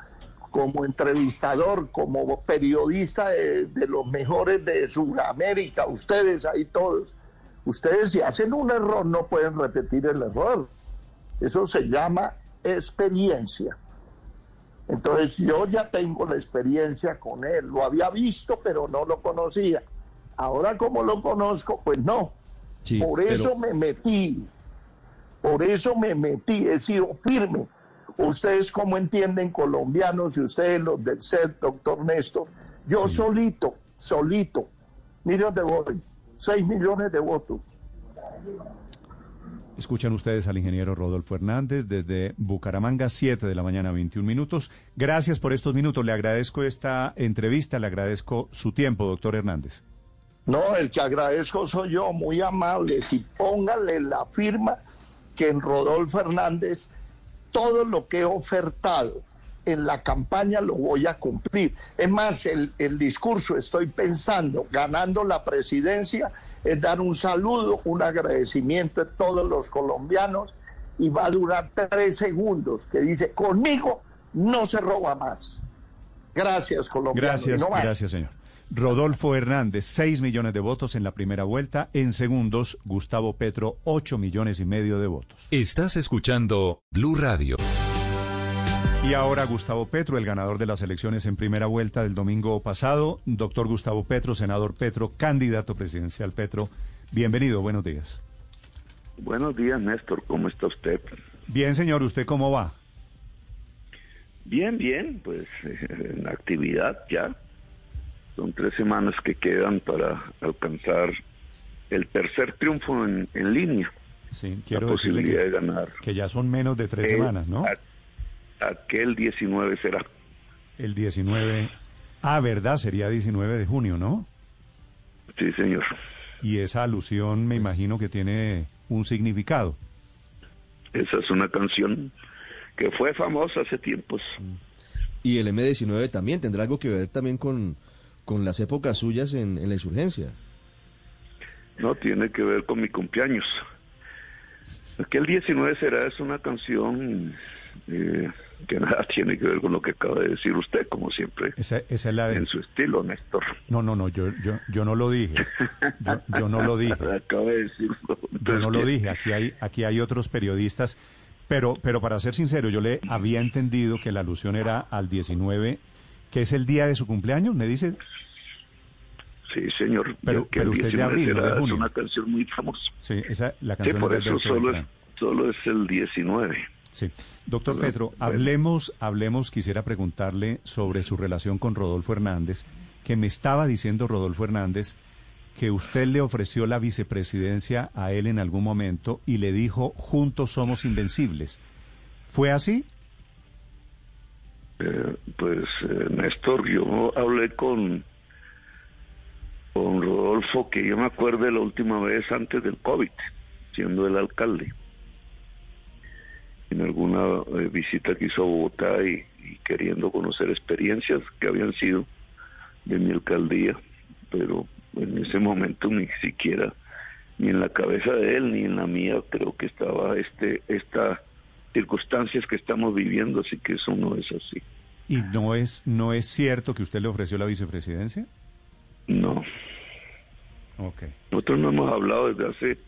como entrevistador, como periodista de, los mejores de Sudamérica, ustedes ahí todos, ustedes si hacen un error no pueden repetir el error. Eso se llama experiencia. Entonces yo ya tengo la experiencia con él, lo había visto pero no lo conocía. Ahora como lo conozco, pues no. por eso me metí, por eso me metí, he sido firme. Ustedes como entienden colombianos y ustedes los del set, doctor Néstor, yo solito, solito, miren de voy, 6 millones de votos. Escuchan ustedes al ingeniero Rodolfo Hernández desde Bucaramanga, 7 de la mañana, 21 minutos. Gracias por estos minutos. Le agradezco esta entrevista, le agradezco su tiempo, doctor Hernández. No, el que agradezco soy yo, muy amable. Si póngale la firma que en Rodolfo Hernández todo lo que he ofertado en la campaña lo voy a cumplir. Es más, el, el discurso, estoy pensando, ganando la presidencia, es dar un saludo, un agradecimiento a todos los colombianos y va a durar tres segundos, que dice, conmigo no se roba más. Gracias, colombianos. Gracias, gracias, señor. Rodolfo Hernández, 6 millones de votos en la primera vuelta. En segundos, Gustavo Petro, 8 millones y medio de votos. Estás escuchando Blue Radio. Y ahora Gustavo Petro, el ganador de las elecciones en primera vuelta del domingo pasado. Doctor Gustavo Petro, senador Petro, candidato presidencial Petro. Bienvenido, buenos días. Buenos días, Néstor. ¿Cómo está usted? Bien, señor. ¿Usted cómo va? Bien, bien. Pues en actividad ya son tres semanas que quedan para alcanzar el tercer triunfo en, línea. Sí, quiero la posibilidad de ganar. Que ya son menos de tres semanas, ¿no? aquel 19 será. El 19. Ah, verdad, sería 19 de junio, ¿no? Sí, señor. Y esa alusión me imagino que tiene un significado. Esa es una canción que fue famosa hace tiempos. Y el M19 también tendrá algo que ver también con, con las épocas suyas en, en la insurgencia. No, tiene que ver con mi cumpleaños. Aquel 19 será es una canción eh, que nada tiene que ver con lo que acaba de decir usted, como siempre. Esa, esa es la de... En su estilo, Néstor. No, no, no, yo, yo, yo no lo dije. Yo, yo no lo dije. Acaba de decirlo. Yo no lo dije. Aquí hay, aquí hay otros periodistas. Pero, pero para ser sincero, yo le había entendido que la alusión era al 19, que es el día de su cumpleaños, me dice. Sí, señor. Pero- pero usted 19 abril, de junio. Es una canción muy famosa. Sí, esa, la Sí, canción por es de eso solo es, solo es el 19. Sí. Doctor Bueno, Petro, hablemos, hablemos, quisiera preguntarle sobre su relación con Rodolfo Hernández, que me estaba diciendo Rodolfo Hernández que usted le ofreció la vicepresidencia a él en algún momento y le dijo, juntos somos invencibles. ¿Fue así? Eh, pues, eh, Néstor, yo hablé con, con Rodolfo, que yo me acuerdo la última vez antes del COVID, siendo el alcalde. En alguna eh, visita que hizo a Bogotá y, y queriendo conocer experiencias que habían sido de mi alcaldía, pero en ese momento ni siquiera, ni en la cabeza de él, ni en la mía, creo que estaba este, esta circunstancias que estamos viviendo, así que eso no es así. ¿Y no es, no es cierto que usted le ofreció la vicepresidencia? No, Ok. nosotros no hemos hablado desde hace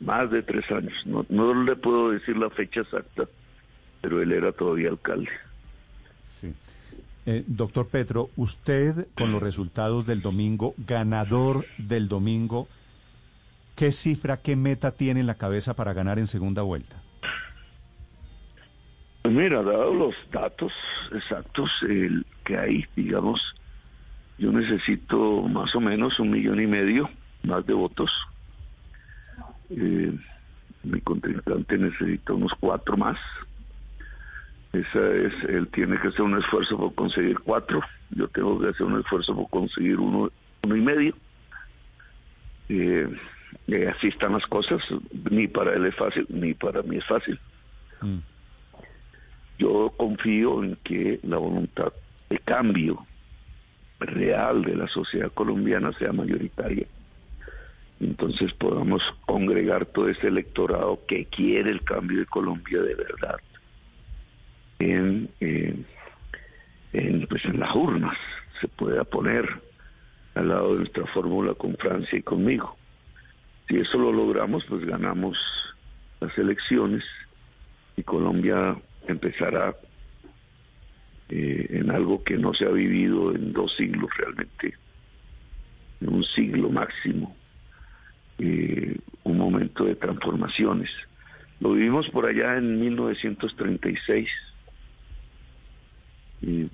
más de tres años. No, no le puedo decir la fecha exacta, pero él era todavía alcalde. Sí. Eh, doctor Petro, usted con los resultados del domingo, ganador del domingo, ¿qué cifra, qué meta tiene en la cabeza para ganar en segunda vuelta? Mira, dado los datos exactos el que hay, digamos, yo necesito más o menos un millón y medio más de votos. Eh, mi contrincante necesita unos cuatro más. Esa es, él tiene que hacer un esfuerzo por conseguir cuatro. Yo tengo que hacer un esfuerzo por conseguir uno, uno y medio. Eh, eh, así están las cosas. Ni para él es fácil, ni para mí es fácil. Mm. Yo confío en que la voluntad de cambio real de la sociedad colombiana sea mayoritaria. Entonces podamos congregar todo ese electorado que quiere el cambio de Colombia de verdad en, eh, en, pues en las urnas. Se pueda poner al lado de nuestra fórmula con Francia y conmigo. Si eso lo logramos, pues ganamos las elecciones y Colombia empezará eh, en algo que no se ha vivido en dos siglos realmente, en un siglo máximo, eh, un momento de transformaciones. Lo vivimos por allá en 1936 y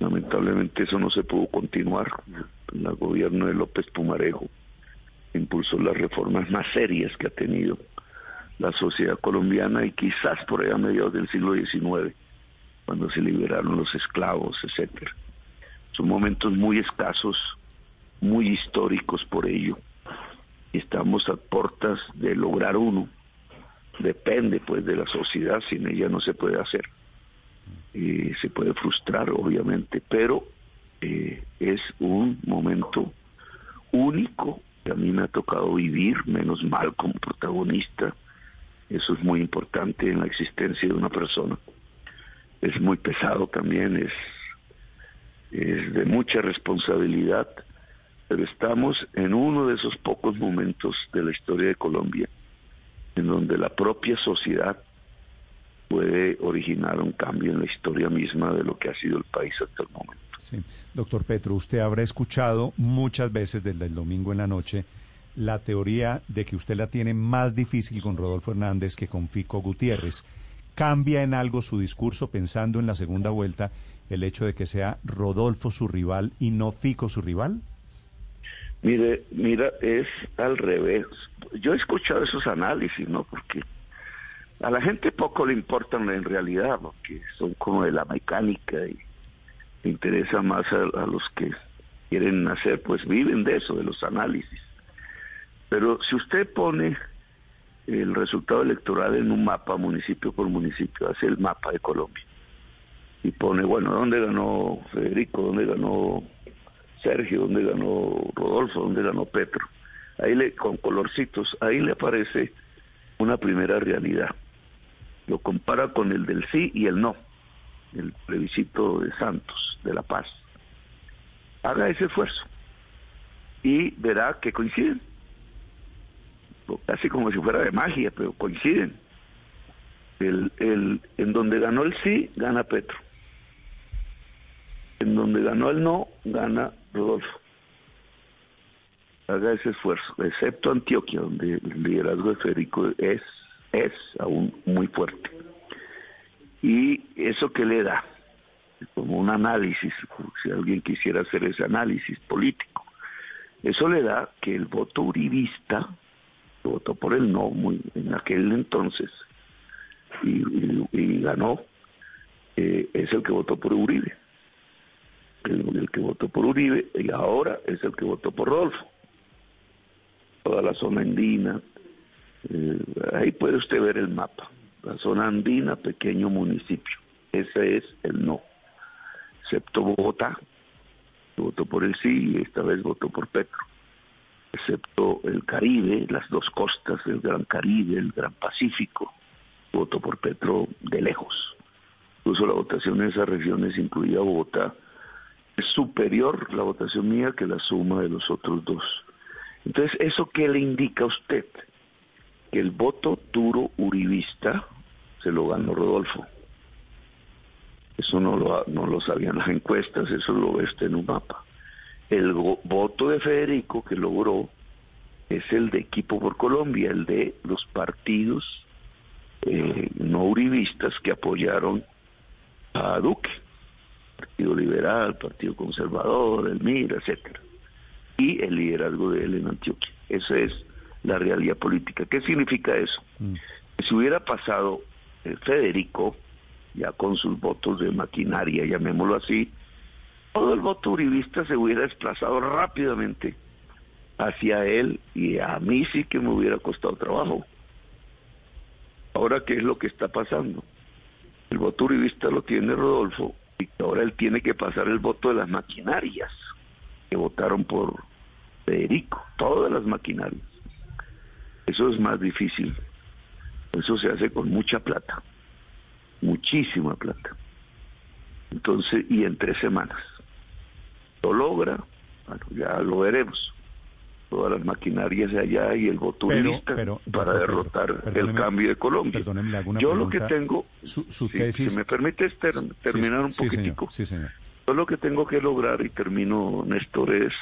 lamentablemente eso no se pudo continuar. El gobierno de López Pumarejo impulsó las reformas más serias que ha tenido la sociedad colombiana y quizás por allá a mediados del siglo XIX, cuando se liberaron los esclavos, etcétera. Son momentos muy escasos, muy históricos por ello. Estamos a puertas de lograr uno. Depende pues de la sociedad, sin ella no se puede hacer. Eh, se puede frustrar, obviamente, pero eh, es un momento único que a mí me ha tocado vivir, menos mal como protagonista, eso es muy importante en la existencia de una persona. Es muy pesado también, es, de mucha responsabilidad, pero estamos en uno de esos pocos momentos de la historia de Colombia en donde la propia sociedad puede originar un cambio en la historia misma de lo que ha sido el país hasta el momento. Sí. Doctor Petro, usted habrá escuchado muchas veces desde el domingo en la noche la teoría de que usted la tiene más difícil con Rodolfo Hernández que con Fico Gutiérrez. ¿Cambia en algo su discurso pensando en la segunda vuelta el hecho de que sea Rodolfo su rival y no Fico su rival? Mire, mira, es al revés. Yo he escuchado esos análisis, ¿no? Porque a la gente poco le importan en realidad, porque son como de la mecánica y Le interesa más a, a los que quieren hacer, pues viven de eso, de los análisis. Pero si usted pone el resultado electoral en un mapa municipio por municipio, hace el mapa de Colombia y pone, bueno, ¿dónde ganó Federico? ¿Dónde ganó Sergio? ¿Dónde ganó Rodolfo? ¿Dónde ganó Petro? Ahí le, con colorcitos, ahí le aparece una primera realidad. Lo compara con el del sí y el no, el plebiscito de Santos, de La Paz. Haga ese esfuerzo y verá que coinciden. Casi como si fuera de magia, pero coinciden. El, el, en donde ganó el sí, gana Petro. En donde ganó el no, gana Rodolfo. Haga ese esfuerzo, excepto Antioquia, donde el liderazgo de Federico es, es aún muy fuerte. ¿Y eso qué le da? Como un análisis, si alguien quisiera hacer ese análisis político. Eso le da que el voto uribista, que votó por el no muy, en aquel entonces, y, ganó, eh, es el que votó por Uribe el, el, que votó por Uribe y ahora es el que votó por Rodolfo. Toda la zona andina, eh, ahí puede usted ver el mapa. La zona andina, pequeño municipio. Ese es el no. Excepto Bogotá, votó por el sí y esta vez votó por Petro. Excepto el Caribe, las dos costas del Gran Caribe, el Gran Pacífico, votó por Petro de lejos. Incluso la votación en esas regiones incluía Bogotá es superior la votación mía que la suma de los otros dos. Entonces, ¿eso qué le indica a usted? Que el voto duro uribista se lo ganó Rodolfo. Eso no lo, no lo sabían las encuestas, eso lo ve usted en un mapa. El voto de Federico que logró es el de Equipo por Colombia, el de los partidos eh, no uribistas que apoyaron a Duque. Partido Liberal, Partido Conservador, el MIR, etcétera. Y el liderazgo de él en Antioquia. Esa es la realidad política. ¿Qué significa eso? Mm. Si hubiera pasado eh, Federico, ya con sus votos de maquinaria, llamémoslo así, todo el voto uribista se hubiera desplazado rápidamente hacia él y a mí sí que me hubiera costado trabajo. Ahora, ¿qué es lo que está pasando? El voto uribista lo tiene Rodolfo ahora él tiene que pasar el voto de las maquinarias que votaron por Federico, todas las maquinarias. Eso es más difícil. Eso se hace con mucha plata, muchísima plata. Entonces, y en tres semanas. Lo logra, bueno, ya lo veremos todas las maquinarias de allá y el voto para derrotar el cambio de Colombia. Yo lo que tengo, su, tesis... si me permite terminar un poquitico, yo lo que tengo que lograr, y termino, Néstor, es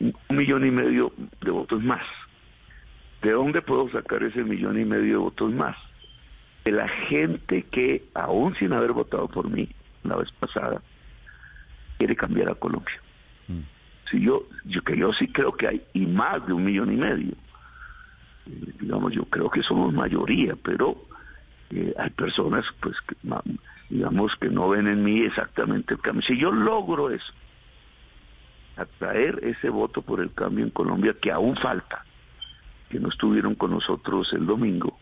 un millón y medio de votos más. ¿De dónde puedo sacar ese millón y medio de votos más? De la gente que, aún sin haber votado por mí la vez pasada, quiere cambiar a Colombia. Mm yo, yo que yo sí creo que hay y más de un millón y medio. Eh, digamos, yo creo que somos mayoría, pero eh, hay personas, pues, que, digamos, que no ven en mí exactamente el cambio. Si yo logro eso, atraer ese voto por el cambio en Colombia que aún falta, que no estuvieron con nosotros el domingo,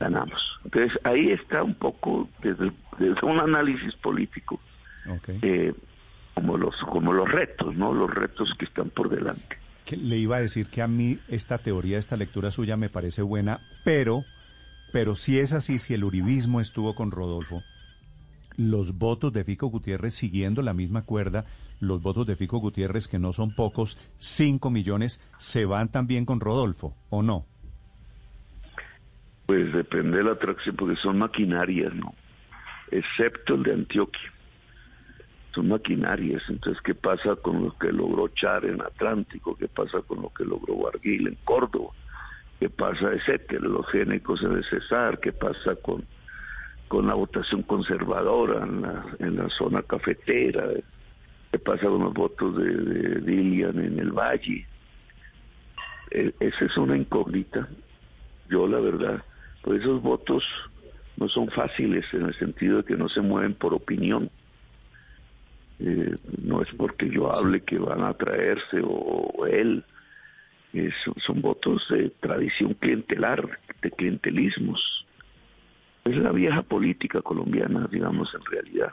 ganamos. Entonces ahí está un poco desde, desde un análisis político. Okay. Eh, como los como los retos, ¿no? Los retos que están por delante. le iba a decir que a mí esta teoría, esta lectura suya me parece buena, pero pero si es así, si el uribismo estuvo con Rodolfo, los votos de Fico Gutiérrez siguiendo la misma cuerda, los votos de Fico Gutiérrez que no son pocos, 5 millones, se van también con Rodolfo o no? Pues depende de la atracción, porque son maquinarias, ¿no? Excepto el de Antioquia maquinarias. Entonces, ¿qué pasa con lo que logró Char en Atlántico? ¿Qué pasa con lo que logró Barguil en Córdoba? ¿Qué pasa, etcétera? Los génicos en el Cesar, ¿qué pasa con, con la votación conservadora en la, en la zona cafetera? ¿Qué pasa con los votos de, de Dilian en el Valle? E, esa es una incógnita. Yo, la verdad, pues esos votos no son fáciles en el sentido de que no se mueven por opinión Eh, no es porque yo hable que van a traerse o, él. son votos de tradición clientelar, de clientelismos. Es la vieja política colombiana, digamos, en realidad.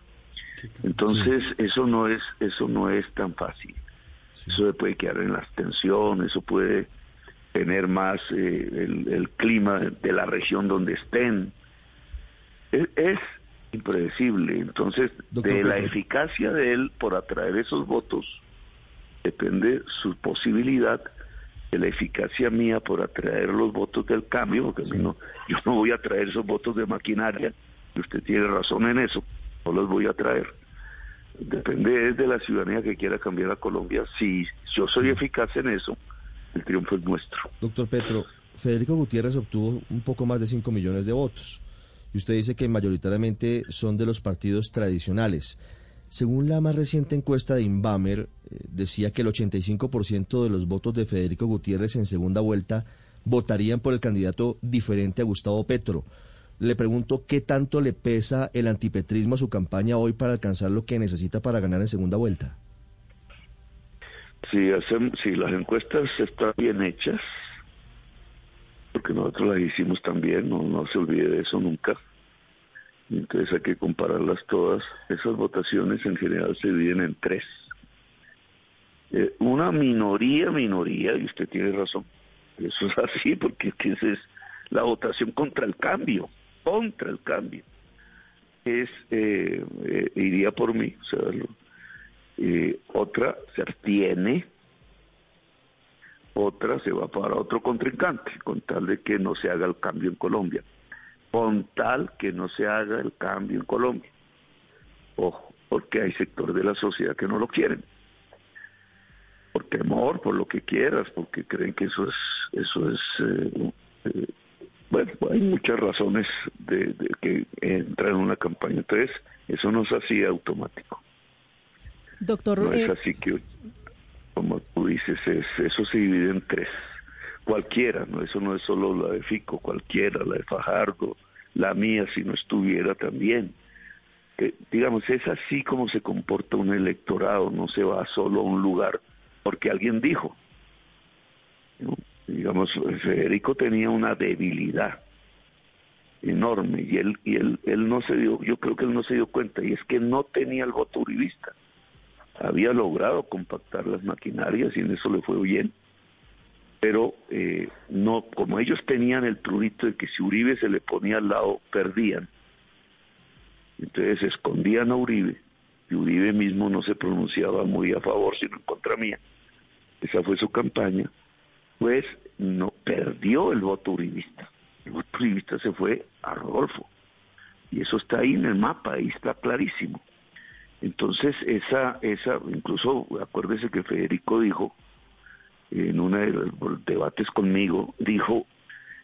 Entonces, eso no es eso no es tan fácil. Eso puede quedar en la abstención, eso puede tener más eh, el, clima de la región donde estén. Es, impredecible. Entonces, de la eficacia de él por atraer esos votos, depende su posibilidad de la eficacia mía por atraer los votos del cambio, porque no, yo no voy a traer esos votos de maquinaria, y usted tiene razón en eso, no los voy a traer. Depende de la ciudadanía que quiera cambiar a Colombia. Si yo soy eficaz en eso, el triunfo es nuestro. Doctor Petro, Federico Gutiérrez obtuvo un poco más de 5 millones de votos. Y usted dice que mayoritariamente son de los partidos tradicionales. Según la más reciente encuesta de Inbamer, eh, decía que el 85% de los votos de Federico Gutiérrez en segunda vuelta votarían por el candidato diferente a Gustavo Petro. Le pregunto qué tanto le pesa el antipetrismo a su campaña hoy para alcanzar lo que necesita para ganar en segunda vuelta. Si, las encuestas están bien hechas, porque nosotros las hicimos también, no se olvide de eso nunca. Entonces hay que compararlas todas. Esas votaciones en general se dividen en tres. Eh, una minoría, minoría, y usted tiene razón, eso es así, porque esa es la votación contra el cambio contra el cambio es eh, eh, iría por mí, o sea, eh, otra se abstiene, otra se va para otro contrincante, con tal de que no se haga el cambio en Colombia, con tal que no se haga el cambio en Colombia. Ojo, porque hay sectores de la sociedad que no lo quieren. Por temor, por lo que quieras, porque creen que eso es, eso es bueno, hay muchas razones de, que entrar en una campaña. Entonces, eso no es así automático. Doctor, no es así que, como tú dices, es, eso se divide en tres. Cualquiera, no eso no es solo la de Fico, cualquiera, la de Fajardo, la mía si no estuviera también. digamos, es así como se comporta un electorado, no se va solo a un lugar porque alguien dijo digamos, Federico tenía una debilidad enorme y él y él, él no se dio, yo creo que él no se dio cuenta y es que no tenía el voto uribista. Había logrado compactar las maquinarias y en eso le fue bien, pero eh, no, como ellos tenían el prurito de que si Uribe se le ponía al lado perdían, entonces escondían a Uribe y Uribe mismo no se pronunciaba muy a favor sino en contra mía. Esa fue su campaña pues no perdió el voto uribista. El voto uribista se fue a Rodolfo. Y eso está ahí en el mapa, ahí está clarísimo. Entonces, esa, esa, incluso acuérdese que Federico dijo, en uno de los debates conmigo, dijo,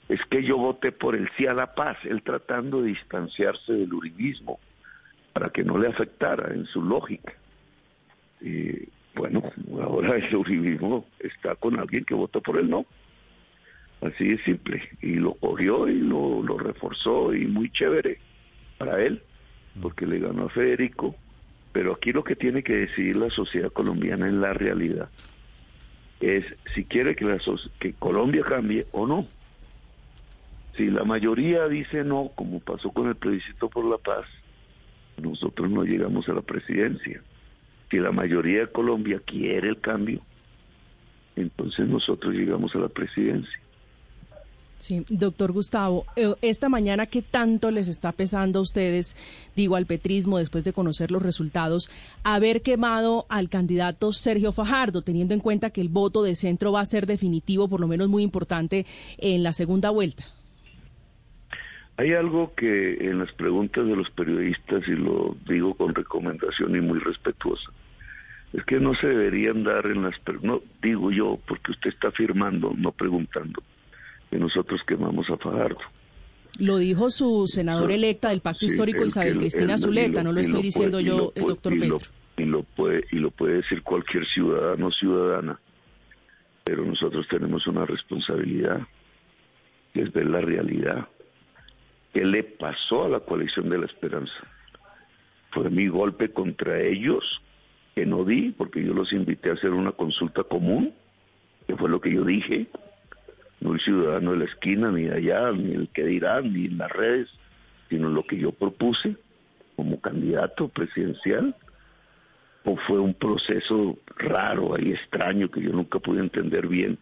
es que yo voté por el sí a la paz, él tratando de distanciarse del uribismo, para que no le afectara en su lógica. Eh, bueno, ahora el uribismo está con alguien que votó por el no. Así de simple. Y lo cogió y lo, lo reforzó y muy chévere para él, porque le ganó a Federico. Pero aquí lo que tiene que decidir la sociedad colombiana en la realidad es si quiere que, la que Colombia cambie o no. Si la mayoría dice no, como pasó con el plebiscito por la paz, nosotros no llegamos a la presidencia que la mayoría de Colombia quiere el cambio, entonces nosotros llegamos a la presidencia. Sí, doctor Gustavo, eh, esta mañana, ¿qué tanto les está pesando a ustedes, digo, al petrismo, después de conocer los resultados, haber quemado al candidato Sergio Fajardo, teniendo en cuenta que el voto de centro va a ser definitivo, por lo menos muy importante, en la segunda vuelta? Hay algo que en las preguntas de los periodistas, y lo digo con recomendación y muy respetuosa, es que no se deberían dar en las... No, digo yo, porque usted está afirmando, no preguntando, que nosotros quemamos a Fajardo. Lo dijo su senadora electa del Pacto Histórico, Isabel Cristina Zuleta, no lo estoy diciendo yo, el doctor Pedro. y, lo puede, y lo puede decir cualquier ciudadano o ciudadana, pero nosotros tenemos una responsabilidad, que es ver la realidad. ¿Qué le pasó a la coalición de la esperanza? Fue mi golpe contra ellos que no di, porque yo los invité a hacer una consulta común, que fue lo que yo dije, no el ciudadano de la esquina, ni de allá, ni el que dirán, ni en las redes, sino lo que yo propuse como candidato presidencial, o fue un proceso raro y extraño que yo nunca pude entender bien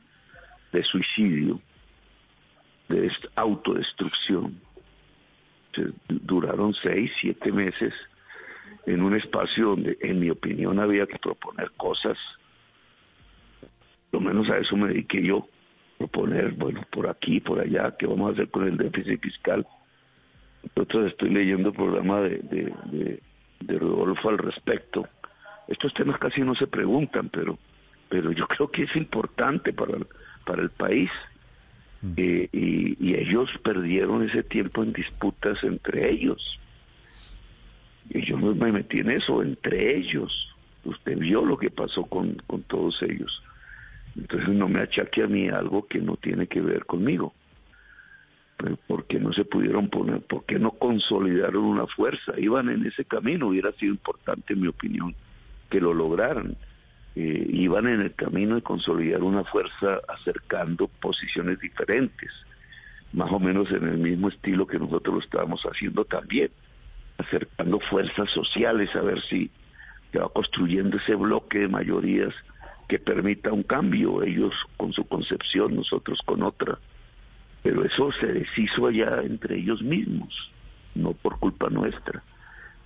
de suicidio, de autodestrucción. Duraron seis, siete meses en un espacio donde, en mi opinión, había que proponer cosas. Lo menos a eso me dediqué yo, proponer, bueno, por aquí, por allá, qué vamos a hacer con el déficit fiscal. Entonces estoy leyendo el programa de, de, de Rodolfo al respecto estos temas casi no se preguntan, pero, pero yo creo que es importante para, para el país. Mm. Eh, y, ellos perdieron ese tiempo en disputas entre ellos. Y yo no me metí en eso, entre ellos. Usted vio lo que pasó con, con todos ellos. Entonces no me achaque a mí algo que no tiene que ver conmigo. ¿Por qué no se pudieron poner? ¿Por qué no consolidaron una fuerza? Iban en ese camino, hubiera sido importante en mi opinión que lo lograran. Eh, iban en el camino de consolidar una fuerza acercando posiciones diferentes, más o menos en el mismo estilo que nosotros lo estábamos haciendo también, acercando fuerzas sociales a ver si se va construyendo ese bloque de mayorías que permita un cambio, ellos con su concepción, nosotros con otra. Pero eso se deshizo allá entre ellos mismos, no por culpa nuestra.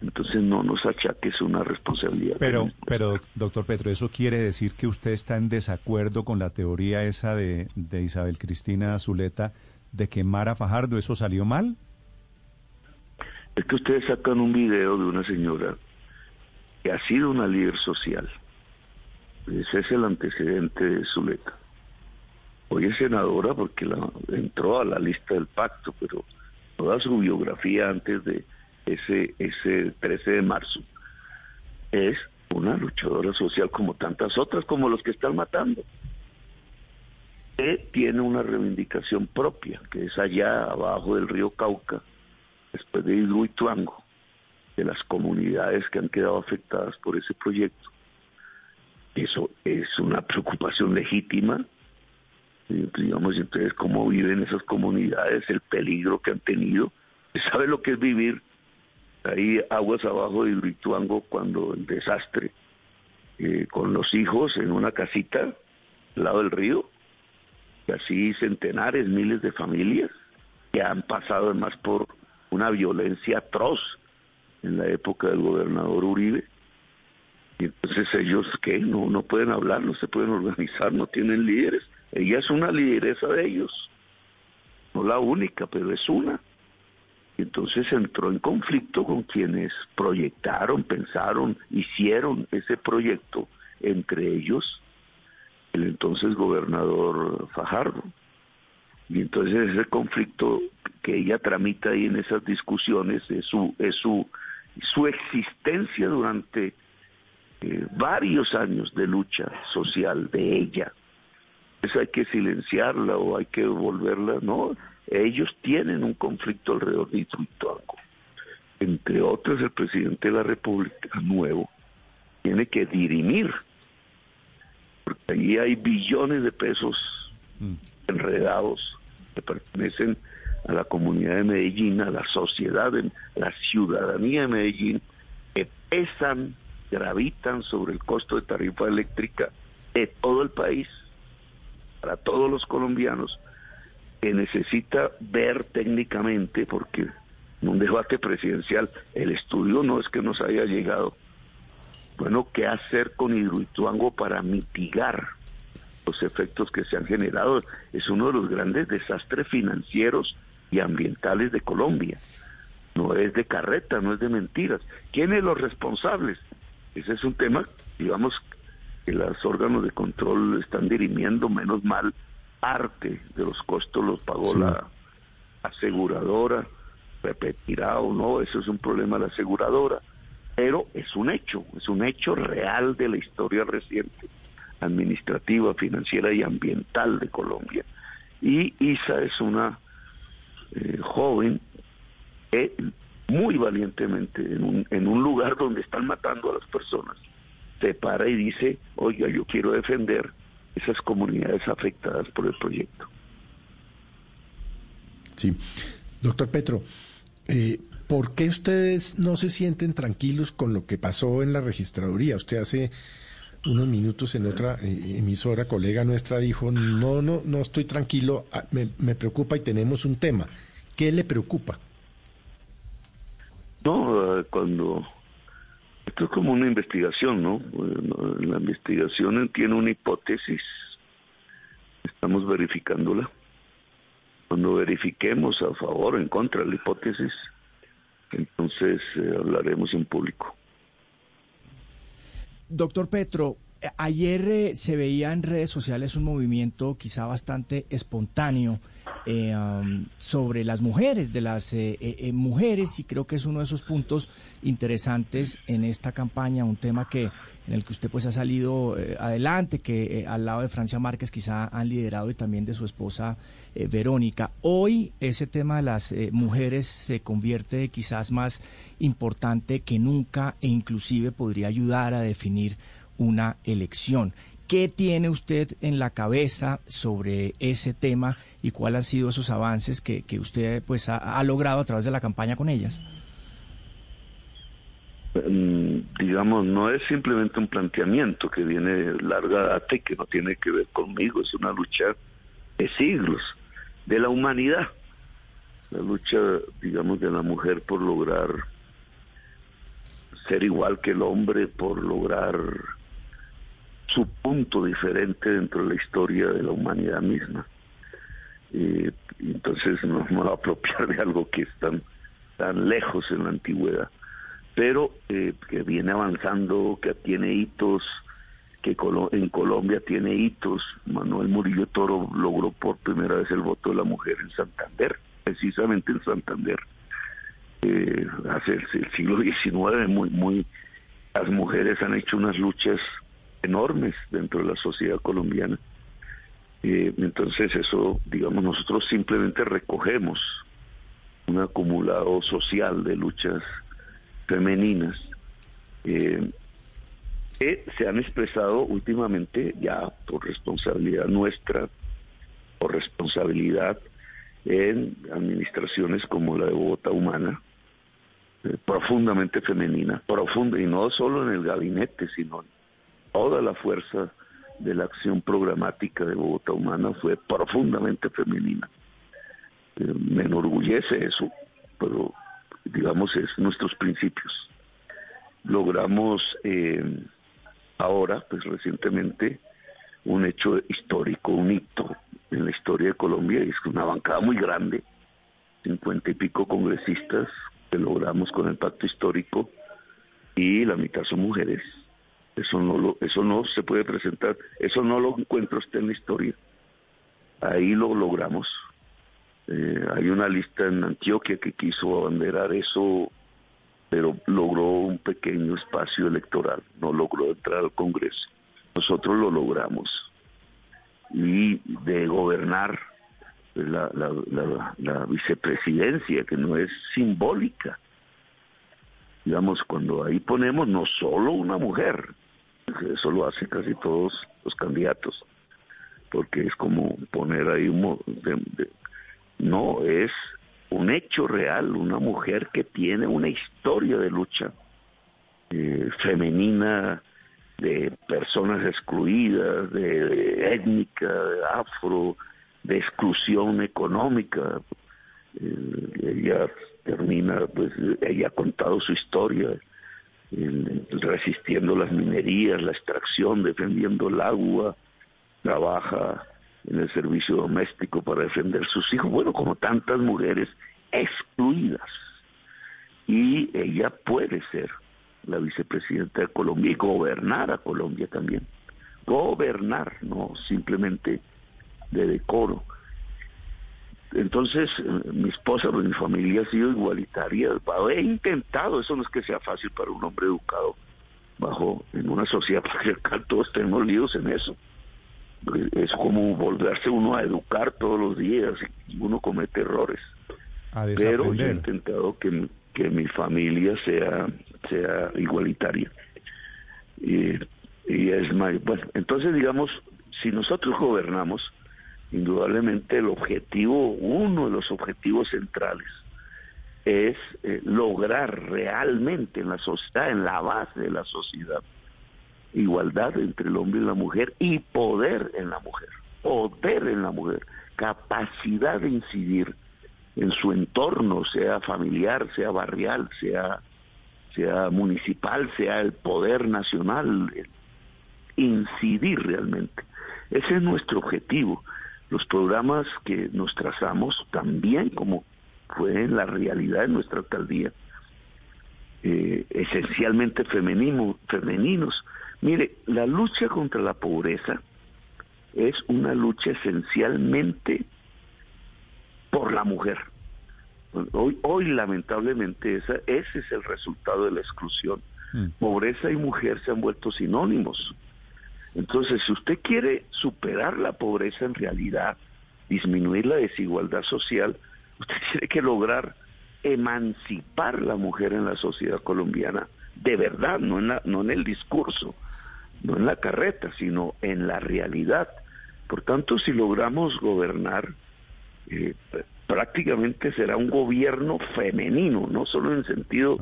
Entonces no nos achaques una responsabilidad. Pero, pero, doctor Petro, ¿eso quiere decir que usted está en desacuerdo con la teoría esa de, de Isabel Cristina Zuleta de que Mara Fajardo, eso salió mal? Es que ustedes sacan un video de una señora que ha sido una líder social. Ese es el antecedente de Zuleta. Hoy es senadora porque entró a la lista del pacto, pero toda su biografía antes de ese, ese 13 de marzo, es una luchadora social como tantas otras, como los que están matando. Que tiene una reivindicación propia, que es allá abajo del río Cauca, después de Hidroituango, de las comunidades que han quedado afectadas por ese proyecto. Eso es una preocupación legítima. Digamos, entonces, cómo viven esas comunidades, el peligro que han tenido. ¿Sabe lo que es vivir ahí aguas abajo de Hidroituango cuando el desastre, eh, con los hijos en una casita al lado del río, y así centenares, miles de familias que han pasado además por una violencia atroz en la época del gobernador Uribe. Y entonces ellos que no, no pueden hablar, no se pueden organizar, no tienen líderes. Ella es una lideresa de ellos, no la única, pero es una entonces entró en conflicto con quienes proyectaron, pensaron, hicieron ese proyecto, entre ellos el entonces gobernador Fajardo. Y entonces ese conflicto que ella tramita ahí en esas discusiones es su, es su, su existencia durante eh, varios años de lucha social de ella. Eso hay que silenciarla o hay que volverla, no, ellos tienen un conflicto alrededor de Ituango. Entre otros, el presidente de la República nuevo tiene que dirimir, porque ahí hay billones de pesos mm. enredados que pertenecen a la comunidad de Medellín, a la sociedad, la ciudadanía de Medellín, que pesan, gravitan sobre el costo de tarifa eléctrica de todo el país, para todos los colombianos, que necesita ver técnicamente, porque en un debate presidencial el estudio no es que nos haya llegado. Bueno, ¿qué hacer con Hidroituango para mitigar los efectos que se han generado? Es uno de los grandes desastres financieros y ambientales de Colombia. No es de carreta, no es de mentiras. ¿Quiénes los responsables? Ese es un tema, digamos, que los órganos de control están dirimiendo menos mal parte de los costos los pagó la aseguradora, repetirá o no, eso es un problema de la aseguradora, pero es un hecho, es un hecho real de la historia reciente, administrativa, financiera y ambiental de Colombia. Y Isa es una eh, joven que muy valientemente en un, en un lugar donde están matando a las personas, se para y dice, oiga, yo quiero defender esas comunidades afectadas por el proyecto. Sí. Doctor Petro, eh, ¿por qué ustedes no se sienten tranquilos con lo que pasó en la registraduría? Usted hace unos minutos en otra eh, emisora, colega nuestra, dijo, no, no, no estoy tranquilo, ah, me, me preocupa y tenemos un tema. ¿Qué le preocupa? No, eh, cuando esto es como una investigación, ¿no? La investigación tiene una hipótesis, estamos verificándola. Cuando verifiquemos a favor o en contra la hipótesis, entonces eh, hablaremos en público. Doctor Petro, eh, ayer se veía en redes sociales un movimiento quizá bastante espontáneo eh, sobre las mujeres, de las eh, eh, mujeres, y creo que es uno de esos puntos interesantes en esta campaña, un tema que en el que usted pues ha salido eh, adelante, que eh, al lado de Francia Márquez quizá han liderado y también de su esposa eh, Verónica. Hoy ese tema de las eh, mujeres se convierte quizás más importante que nunca e inclusive podría ayudar a definir una elección. ¿Qué tiene usted en la cabeza sobre ese tema y cuáles han sido esos avances que, que usted pues ha, ha logrado a través de la campaña con ellas? Mm, digamos, no es simplemente un planteamiento que viene de larga data y que no tiene que ver conmigo, es una lucha de siglos, de la humanidad, la lucha, digamos, de la mujer por lograr ser igual que el hombre, por lograr su punto diferente dentro de la historia de la humanidad misma. Entonces no me voy a apropiar de algo que es tan, tan lejos en la antigüedad pero eh, que viene avanzando, que tiene hitos, que en Colombia tiene hitos. Manuel Murillo Toro logró por primera vez el voto de la mujer en Santander, precisamente en Santander. Eh, hace el siglo XIX, muy, muy, las mujeres han hecho unas luchas enormes dentro de la sociedad colombiana. Eh, entonces eso, digamos, nosotros simplemente recogemos un acumulado social de luchas femeninas eh, que se han expresado últimamente ya por responsabilidad nuestra, por responsabilidad en administraciones como la de Bogotá Humana, eh, profundamente femenina, profunda, y no solo en el gabinete, sino en toda la fuerza de la acción programática de Bogotá Humana fue profundamente femenina. Eh, me enorgullece eso, pero digamos, es nuestros principios. Logramos eh, ahora, pues recientemente, un hecho histórico, un hito en la historia de Colombia, y es una bancada muy grande, cincuenta y pico congresistas que logramos con el pacto histórico, y la mitad son mujeres. Eso no lo, eso no se puede presentar, eso no lo encuentra usted en la historia. Ahí lo logramos. Eh, hay una lista en Antioquia que quiso abanderar eso, pero logró un pequeño espacio electoral, no logró entrar al Congreso. Nosotros lo logramos. Y de gobernar la, la, la vicepresidencia, que no es simbólica. Digamos, cuando ahí ponemos no solo una mujer, eso lo hacen casi todos los candidatos, porque es como poner ahí un, de, de, no, es un hecho real, una mujer que tiene una historia de lucha eh, femenina, de personas excluidas, de, étnica, de afro, de exclusión económica. Eh, ella termina, pues ella ha contado su historia, resistiendo las minerías, la extracción, defendiendo el agua, trabaja en el servicio doméstico para defender sus hijos, bueno, como tantas mujeres excluidas. Y ella puede ser la vicepresidenta de Colombia y gobernar a Colombia también. Gobernar, no simplemente de decoro. Entonces, mi esposa, mi familia ha sido igualitaria. He intentado, eso no es que sea fácil para un hombre educado bajo en una sociedad patriarcal, todos tenemos líos en eso es como volverse uno a educar todos los días y uno comete errores. Pero yo he intentado que, que mi familia sea, sea igualitaria. Y Y es más, bueno, entonces digamos, si nosotros gobernamos, indudablemente el objetivo, uno de los objetivos centrales, es eh, lograr realmente en la sociedad, en la base de la sociedad, igualdad entre el hombre y la mujer y poder en la mujer, poder en la mujer, capacidad de incidir en su entorno, sea familiar, sea barrial, sea, sea municipal, sea el poder nacional, incidir realmente. Ese es nuestro objetivo. Los programas que nos trazamos también, como fue en la realidad de nuestra alcaldía, eh, esencialmente femenino, femeninos. Mire, la lucha contra la pobreza es una lucha esencialmente por la mujer. Hoy, hoy lamentablemente esa, ese es el resultado de la exclusión. Mm. Pobreza y mujer se han vuelto sinónimos. Entonces, si usted quiere superar la pobreza en realidad, disminuir la desigualdad social, usted tiene que lograr emancipar la mujer en la sociedad colombiana, de verdad, no en, no en el discurso, no en la carreta, sino en la realidad. Por tanto, si logramos gobernar, eh, prácticamente será un gobierno femenino, no solo en el sentido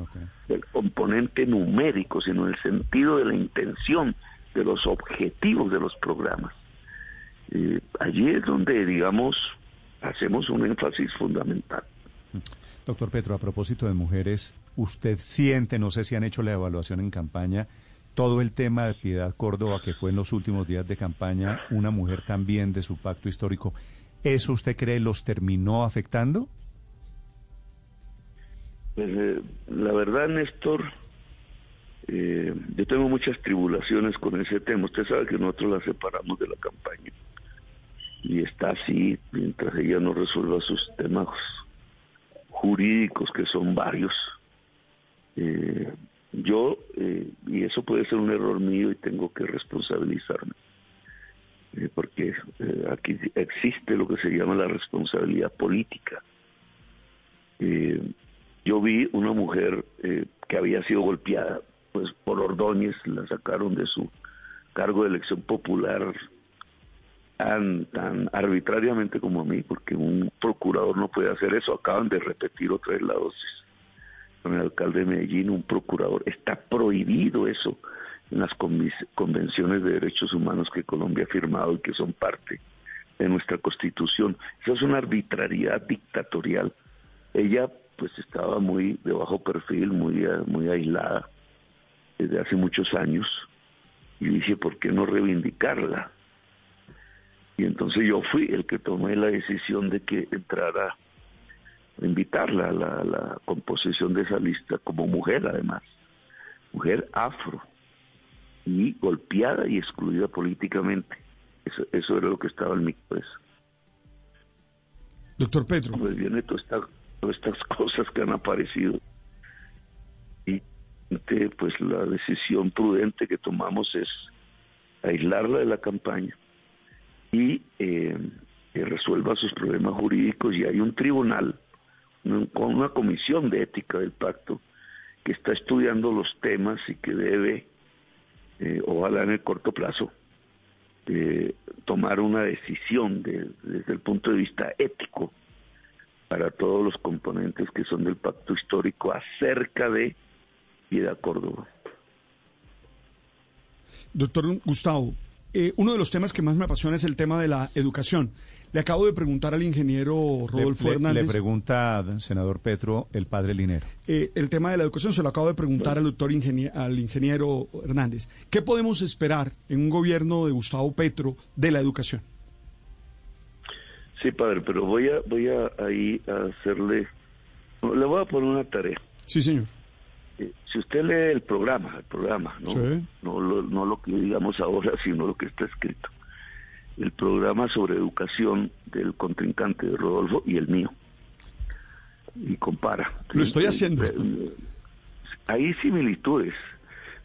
del componente numérico, sino en el sentido de la intención, de los objetivos de los programas. Eh, allí es donde, digamos, hacemos un énfasis fundamental. Doctor Petro, a propósito de mujeres, ¿usted siente, no sé si han hecho la evaluación en campaña, todo el tema de Piedad Córdoba, que fue en los últimos días de campaña, una mujer también de su pacto histórico, ¿eso usted cree los terminó afectando? Pues, eh, la verdad, Néstor, eh, yo tengo muchas tribulaciones con ese tema. Usted sabe que nosotros la separamos de la campaña y está así mientras ella no resuelva sus temas jurídicos, que son varios. Eh, yo, eh, y eso puede ser un error mío y tengo que responsabilizarme, eh, porque aquí existe lo que se llama la responsabilidad política. yo vi una mujer que había sido golpeada pues por Ordóñez, la sacaron de su cargo de elección popular tan, tan arbitrariamente como a mí, porque un procurador no puede hacer eso. Acaban de repetir otra vez la dosis con el alcalde de Medellín, un procurador. Está prohibido eso en las convenciones de derechos humanos que Colombia ha firmado y que son parte de nuestra constitución. Esa es una arbitrariedad dictatorial. Ella pues estaba muy de bajo perfil, muy, muy aislada desde hace muchos años y dije, ¿por qué no reivindicarla? Y entonces yo fui el que tomé la decisión de que entrara, a invitarla a la, composición de esa lista como mujer además, mujer afro y golpeada y excluida políticamente. Eso, eso era lo que estaba en mi cabeza. Doctor Pedro. Pues viene todas estas cosas que han aparecido pues la decisión prudente que tomamos es aislarla de la campaña y eh, que resuelva sus problemas jurídicos. Y hay un tribunal con una comisión de ética del pacto que está estudiando los temas y que debe, eh, ojalá en el corto plazo, eh, tomar una decisión desde el punto de vista ético para todos los componentes que son del pacto histórico acerca de Piedad Córdoba. Doctor Gustavo, eh, uno de los temas que más me apasiona es el tema de la educación. Le acabo de preguntar al ingeniero Rodolfo Hernández. Le, pregunta, senador Petro, el padre Linero. Eh, el tema de la educación se lo acabo de preguntar al doctor al ingeniero Hernández. ¿Qué podemos esperar en un gobierno de Gustavo Petro de la educación? Sí, padre, pero voy a voy a ahí a hacerle, le voy a poner una tarea. Sí, señor si usted lee el programa, el programa, no, no, lo, no lo que digamos ahora, sino lo que está escrito, el programa sobre educación del contrincante de Rodolfo y el mío, y compara. Lo estoy haciendo. Eh, hay similitudes.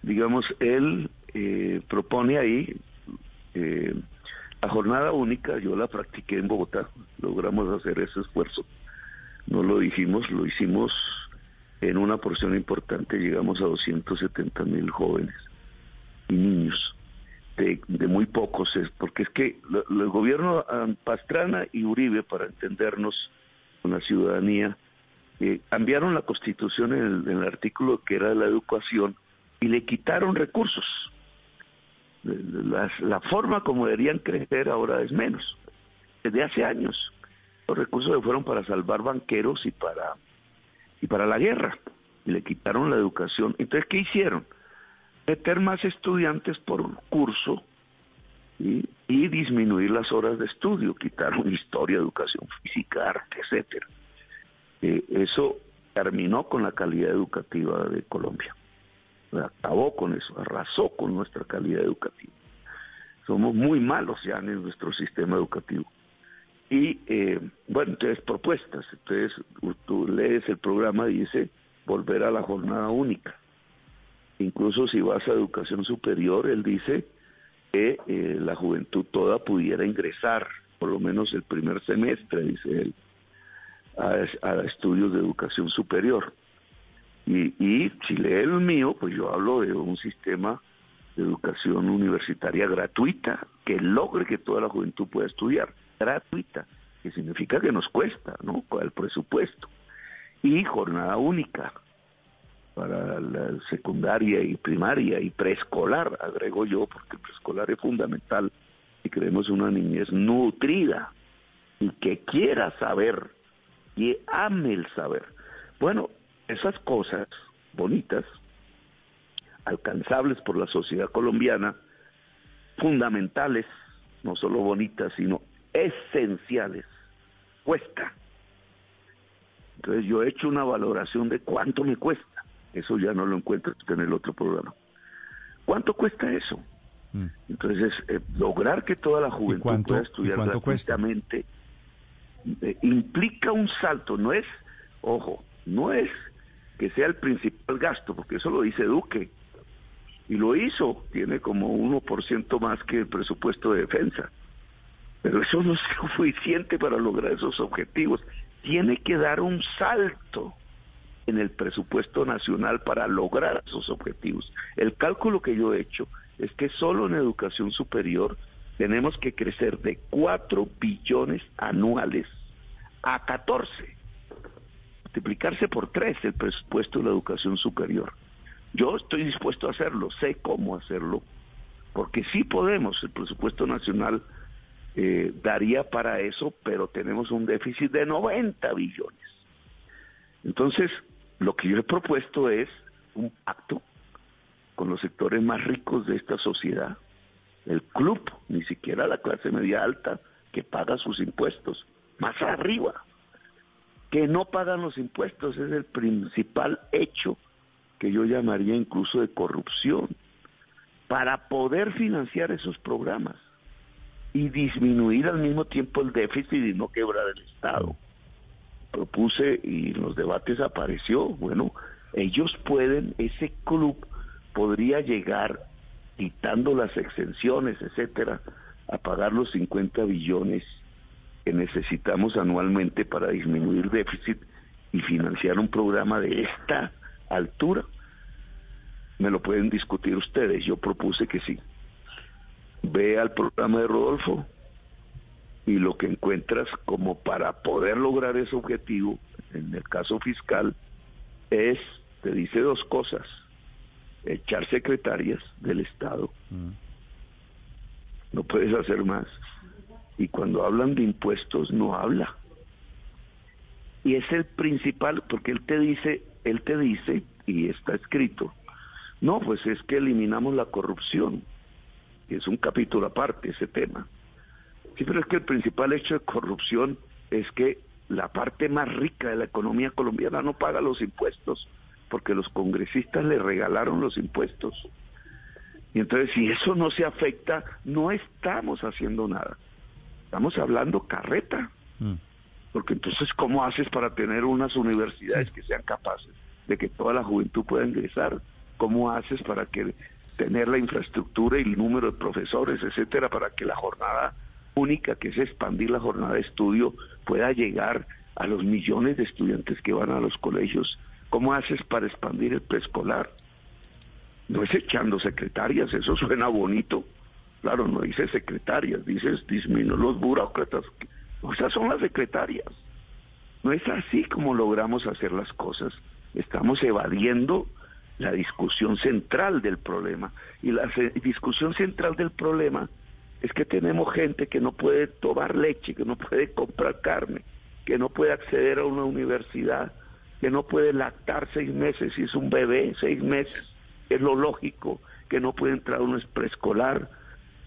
Digamos, él eh, propone ahí eh, la jornada única, yo la practiqué en Bogotá, logramos hacer ese esfuerzo. No lo dijimos, lo hicimos en una porción importante llegamos a 270 mil jóvenes y niños de, muy pocos, es porque es que el gobierno ah, Pastrana y Uribe, para entendernos con la ciudadanía, eh, cambiaron la constitución en el, artículo que era de la educación y le quitaron recursos. La, forma como deberían crecer ahora es menos. Desde hace años los recursos se fueron para salvar banqueros y para y para la guerra y le quitaron la educación. Entonces, ¿qué hicieron? Meter más estudiantes por curso y, disminuir las horas de estudio. Quitaron historia, educación física, arte, etcétera. Eh, eso terminó con la calidad educativa de Colombia. Acabó con eso, arrasó con nuestra calidad educativa. Somos muy malos ya en nuestro sistema educativo. Y eh, bueno, entonces propuestas. Entonces tú lees el programa dice volver a la jornada única. Incluso si vas a educación superior, él dice que eh, la juventud toda pudiera ingresar, por lo menos el primer semestre, dice él, a, estudios de educación superior. Y, y si lee el mío, pues yo hablo de un sistema de educación universitaria gratuita que logre que toda la juventud pueda estudiar, gratuita, que significa que nos cuesta, ¿no? El presupuesto y jornada única para la secundaria y primaria y preescolar, agrego yo, porque preescolar es fundamental y queremos una niñez nutrida y que quiera saber y ame el saber. Bueno, esas cosas bonitas, alcanzables por la sociedad colombiana, fundamentales, no solo bonitas, sino esenciales, cuesta entonces yo he hecho una valoración de cuánto me cuesta. Eso ya no lo encuentro en el otro programa. ¿Cuánto cuesta eso? Mm. Entonces, eh, lograr que toda la juventud pueda estudiar gratuitamente eh, implica un salto. No es, ojo, no es que sea el principal gasto, porque eso lo dice Duque. Y lo hizo, tiene como 1% más que el presupuesto de defensa. Eso no es suficiente para lograr esos objetivos tiene que dar un salto en el presupuesto nacional para lograr esos objetivos. El cálculo que yo he hecho es que solo en educación superior tenemos que crecer de 4 billones anuales a 14, multiplicarse por 3 el presupuesto de la educación superior. Yo estoy dispuesto a hacerlo, sé cómo hacerlo, porque sí podemos, el presupuesto nacional eh, daría para eso, pero tenemos un déficit de 90 billones. Entonces, lo que yo he propuesto es un pacto con los sectores más ricos de esta sociedad, el club, ni siquiera la clase media alta que paga sus impuestos, más arriba, que no pagan los impuestos, es el principal hecho que yo llamaría incluso de corrupción, para poder financiar esos programas y disminuir al mismo tiempo el déficit y no quebrar el Estado. Propuse y en los debates apareció, bueno, ellos pueden, ese club podría llegar, quitando las exenciones, etcétera, a pagar los 50 billones que necesitamos anualmente para disminuir déficit y financiar un programa de esta altura. Me lo pueden discutir ustedes, yo propuse que sí ve al programa de Rodolfo y lo que encuentras como para poder lograr ese objetivo, en el caso fiscal, es, te dice dos cosas, echar secretarias del Estado, mm. no puedes hacer más, y cuando hablan de impuestos no habla. Y es el principal, porque él te dice, él te dice, y está escrito, no, pues es que eliminamos la corrupción es un capítulo aparte ese tema. Sí, pero es que el principal hecho de corrupción es que la parte más rica de la economía colombiana no paga los impuestos, porque los congresistas le regalaron los impuestos. Y entonces si eso no se afecta, no estamos haciendo nada. Estamos hablando carreta. Mm. Porque entonces, ¿cómo haces para tener unas universidades que sean capaces de que toda la juventud pueda ingresar? ¿Cómo haces para que tener la infraestructura y el número de profesores, etcétera, para que la jornada única, que es expandir la jornada de estudio, pueda llegar a los millones de estudiantes que van a los colegios. ¿Cómo haces para expandir el preescolar? No es echando secretarias, eso suena bonito, Claro, no dice secretarias, dice disminuir los burócratas. O sea, son las secretarias. No es así como logramos hacer las cosas. Estamos evadiendo la discusión central del problema. Y la discusión central del problema es que tenemos gente que no puede tomar leche, que no puede comprar carne, que no puede acceder a una universidad, que no puede lactar seis meses si es un bebé, seis meses, es lo lógico, que no puede entrar a un preescolar,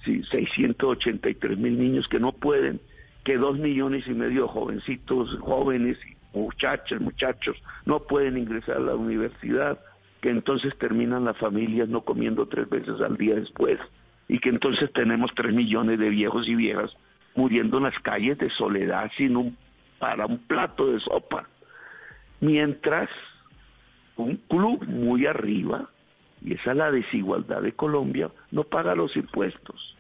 si 683 mil niños que no pueden, que dos millones y medio de jovencitos, jóvenes, muchachas, muchachos, no pueden ingresar a la universidad, que entonces terminan las familias no comiendo tres veces al día después, y que entonces tenemos tres millones de viejos y viejas muriendo en las calles de soledad sin un, para un plato de sopa. Mientras un club muy arriba, y esa es la desigualdad de Colombia, no paga los impuestos.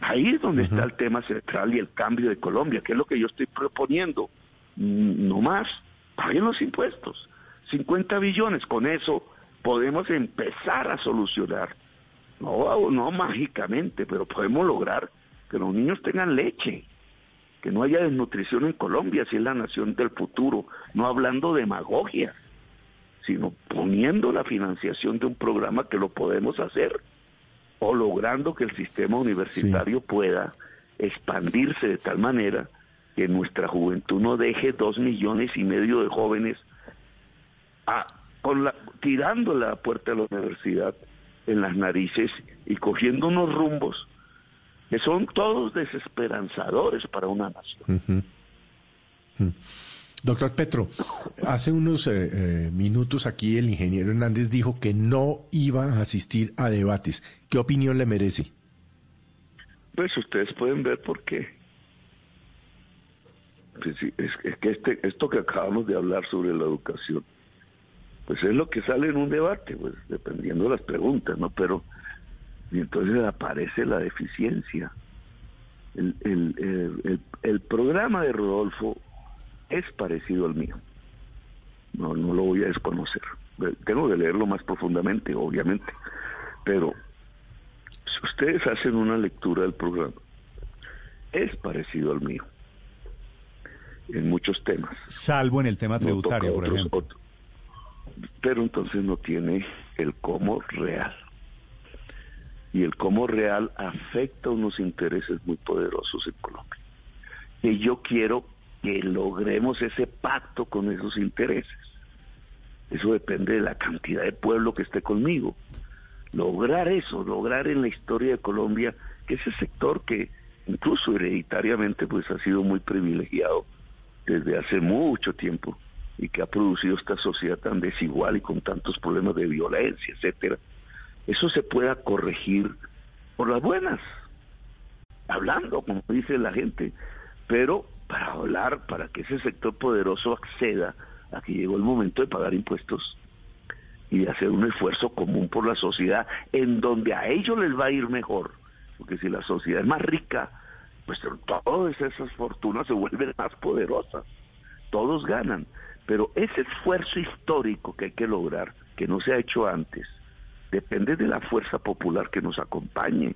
Ahí es donde está el tema central y el cambio de Colombia, que es lo que yo estoy proponiendo. No más, paguen los impuestos. 50 billones, con eso podemos empezar a solucionar. No, no mágicamente, pero podemos lograr que los niños tengan leche, que no haya desnutrición en Colombia, si es la nación del futuro, no hablando de demagogia, sino poniendo la financiación de un programa que lo podemos hacer o logrando que el sistema universitario pueda expandirse de tal manera que nuestra juventud no deje dos millones y medio de jóvenes a, con la, tirando la puerta de la universidad en las narices y cogiendo unos rumbos que son todos desesperanzadores para una nación. Doctor Petro, hace unos eh, eh, minutos aquí el ingeniero Hernández dijo que no iba a asistir a debates. ¿Qué opinión le merece? Pues ustedes pueden ver por qué. Pues es, que este, esto que acabamos de hablar sobre la educación, pues es lo que sale en un debate, pues dependiendo de las preguntas, ¿no? Pero y entonces aparece la deficiencia. El, el, el programa de Rodolfo es parecido al mío. No, no lo voy a desconocer. Tengo que leerlo más profundamente, obviamente. Pero si ustedes hacen una lectura del programa, es parecido al mío en muchos temas. Salvo en el tema tributario, por ejemplo. Pero entonces no tiene el cómo real. Y el cómo real afecta unos intereses muy poderosos en Colombia. Y yo quiero que logremos ese pacto con esos intereses. Eso depende de la cantidad de pueblo que esté conmigo. Lograr eso, lograr en la historia de Colombia que ese sector que incluso hereditariamente pues ha sido muy privilegiado desde hace mucho tiempo y que ha producido esta sociedad tan desigual y con tantos problemas de violencia, etcétera, eso se pueda corregir por las buenas, hablando, como dice la gente, pero para hablar, para que ese sector poderoso acceda a que llegó el momento de pagar impuestos y de hacer un esfuerzo común por la sociedad en donde a ellos les va a ir mejor. Porque si la sociedad es más rica, pues todas esas fortunas se vuelven más poderosas. Todos ganan. Pero ese esfuerzo histórico que hay que lograr, que no se ha hecho antes, depende de la fuerza popular que nos acompañe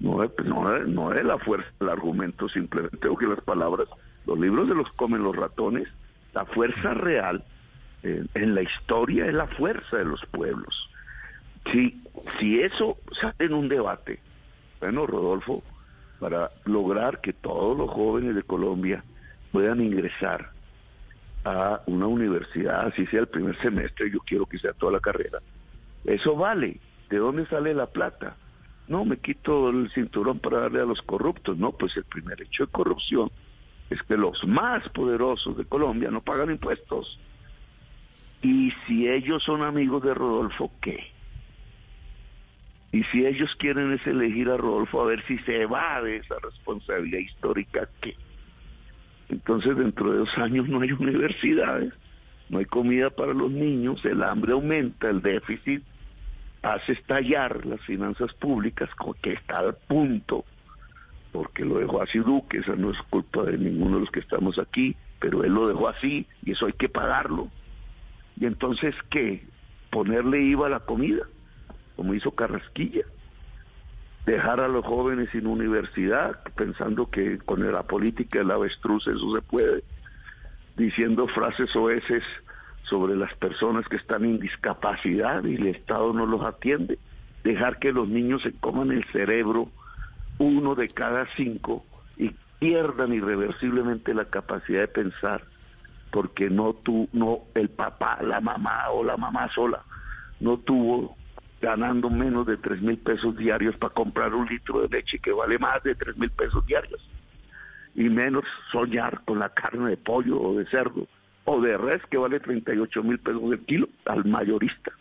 no, no, no es la fuerza del argumento simplemente o que las palabras, los libros de los comen los ratones, la fuerza real eh, en la historia es la fuerza de los pueblos. Si, si eso sale en un debate, bueno, Rodolfo, para lograr que todos los jóvenes de Colombia puedan ingresar a una universidad, así sea el primer semestre, yo quiero que sea toda la carrera, eso vale. ¿De dónde sale la plata? no, me quito el cinturón para darle a los corruptos. No, pues el primer hecho de corrupción es que los más poderosos de Colombia no pagan impuestos. Y si ellos son amigos de Rodolfo, ¿qué? Y si ellos quieren es elegir a Rodolfo a ver si se va de esa responsabilidad histórica, ¿qué? Entonces dentro de dos años no hay universidades, no hay comida para los niños, el hambre aumenta, el déficit hace estallar las finanzas públicas que está al punto, porque lo dejó así Duque, esa no es culpa de ninguno de los que estamos aquí, pero él lo dejó así y eso hay que pagarlo. Y entonces, ¿qué? Ponerle IVA a la comida, como hizo Carrasquilla. Dejar a los jóvenes sin universidad, pensando que con la política del avestruz eso se puede, diciendo frases oeces sobre las personas que están en discapacidad y el Estado no los atiende, dejar que los niños se coman el cerebro, uno de cada cinco, y pierdan irreversiblemente la capacidad de pensar, porque no tú, no el papá, la mamá o la mamá sola, no tuvo ganando menos de tres mil pesos diarios para comprar un litro de leche que vale más de tres mil pesos diarios y menos soñar con la carne de pollo o de cerdo o de res que vale 38 mil pesos el kilo al mayorista.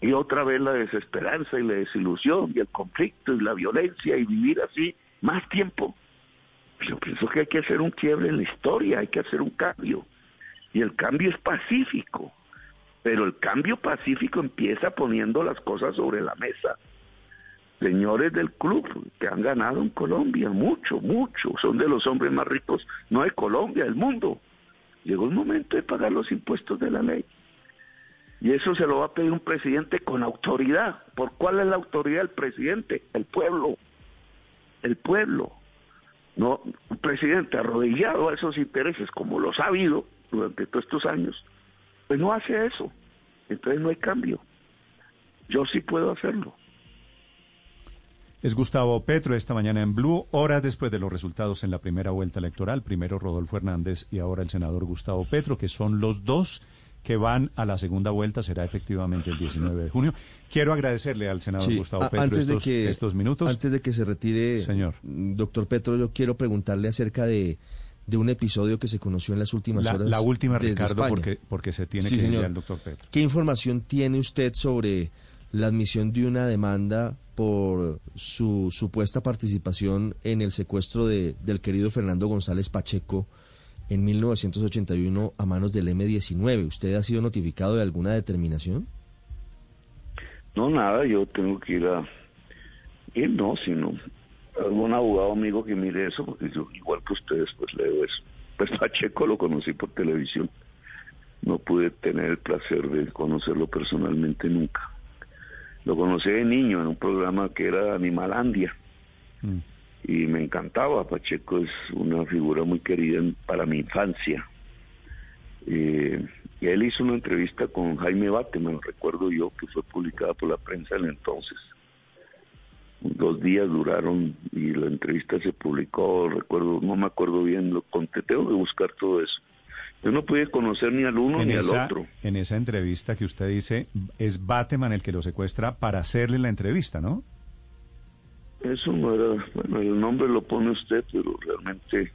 Y otra vez la desesperanza y la desilusión y el conflicto y la violencia y vivir así más tiempo. Yo pienso que hay que hacer un quiebre en la historia, hay que hacer un cambio. Y el cambio es pacífico, pero el cambio pacífico empieza poniendo las cosas sobre la mesa. Señores del club que han ganado en Colombia, mucho, mucho, son de los hombres más ricos, no de Colombia, del mundo. Llegó el momento de pagar los impuestos de la ley. Y eso se lo va a pedir un presidente con autoridad. ¿Por cuál es la autoridad del presidente? El pueblo. El pueblo. No, un presidente arrodillado a esos intereses, como los ha habido durante todos estos años, pues no hace eso. Entonces no hay cambio. Yo sí puedo hacerlo. Es Gustavo Petro esta mañana en Blue, horas después de los resultados en la primera vuelta electoral. Primero Rodolfo Hernández y ahora el senador Gustavo Petro, que son los dos que van a la segunda vuelta. Será efectivamente el 19 de junio. Quiero agradecerle al senador Gustavo Petro antes estos, de que, estos minutos. Antes de que se retire, Señor. doctor Petro, yo quiero preguntarle acerca de, de un episodio que se conoció en las últimas la, horas. la última, desde Ricardo, España. porque, porque se tiene Sí, que ir al doctor Petro. ¿Qué información tiene usted sobre la admisión de una demanda por su supuesta participación en el secuestro de, del querido Fernando González Pacheco en 1981 a manos del M-19? ¿Usted ha sido notificado de alguna determinación? No, nada, yo tengo que ir a... Ir no, sino algún abogado amigo que mire eso, porque yo, igual que ustedes, pues leo eso. Pues Pacheco lo conocí por televisión. No pude tener el placer de conocerlo personalmente nunca. Lo conocí de niño en un programa que era Animalandia. Mm. Y me encantaba. Pacheco es una figura muy querida para mi infancia. Eh, y él hizo una entrevista con Jaime Bateman, recuerdo yo, que fue publicada por la prensa en el entonces. Dos días duraron y la entrevista se publicó, recuerdo, no me acuerdo bien, lo conté, tengo que buscar todo eso. Yo no pude conocer ni al uno En ni esa, al otro. en esa entrevista que usted dice, es Bateman el que lo secuestra para hacerle la entrevista, ¿no? Eso no era, bueno, el nombre lo pone usted, pero realmente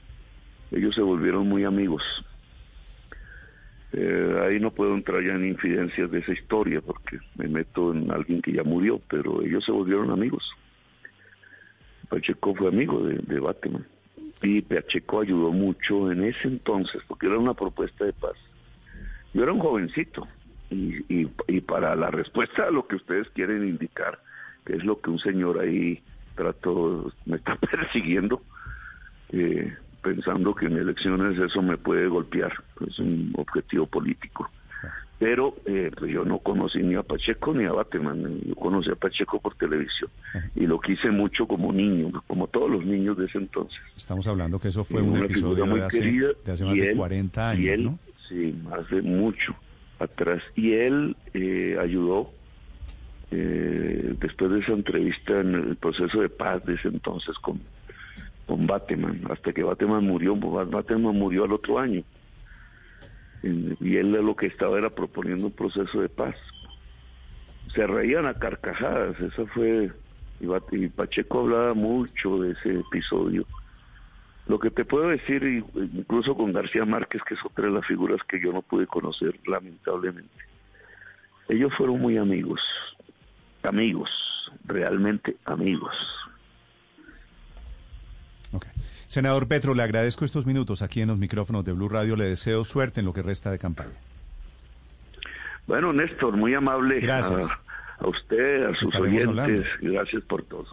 ellos se volvieron muy amigos. Eh, ahí no puedo entrar ya en infidencias de esa historia porque me meto en alguien que ya murió, pero ellos se volvieron amigos. Pacheco fue amigo de, Bateman y Pacheco ayudó mucho en ese entonces porque era una propuesta de paz. Yo era un jovencito y, y, y para la respuesta a lo que ustedes quieren indicar, que es lo que un señor ahí trató, me está persiguiendo, eh, pensando que en elecciones eso me puede golpear, es un objetivo político. Pero eh, pues yo no conocí ni a Pacheco ni a Bateman, yo conocí a Pacheco por televisión y lo quise mucho como niño, como todos los niños de ese entonces. Estamos hablando que eso fue Y un episodio muy de hace, querida, de hace más y de él- 40 y años, él, ¿no? Sí, hace mucho atrás. Y él eh, ayudó eh, después de esa entrevista en el proceso de paz de ese entonces con, con Bateman, hasta que Bateman murió, Bateman murió al otro año. Y él lo que estaba era proponiendo un proceso de paz. Se reían a carcajadas, esa fue... Y Pacheco hablaba mucho de ese episodio. Lo que te puedo decir, incluso con García Márquez, que es otra de las figuras que yo no pude conocer, lamentablemente, ellos fueron muy amigos, amigos, realmente amigos. Ok. Senador Petro, le agradezco estos minutos aquí en los micrófonos de Blue Radio. Le deseo suerte en lo que resta de campaña. Bueno, Néstor, muy amable Gracias. a, a usted, a sus Estaremos oyentes, hablando. gracias por todo.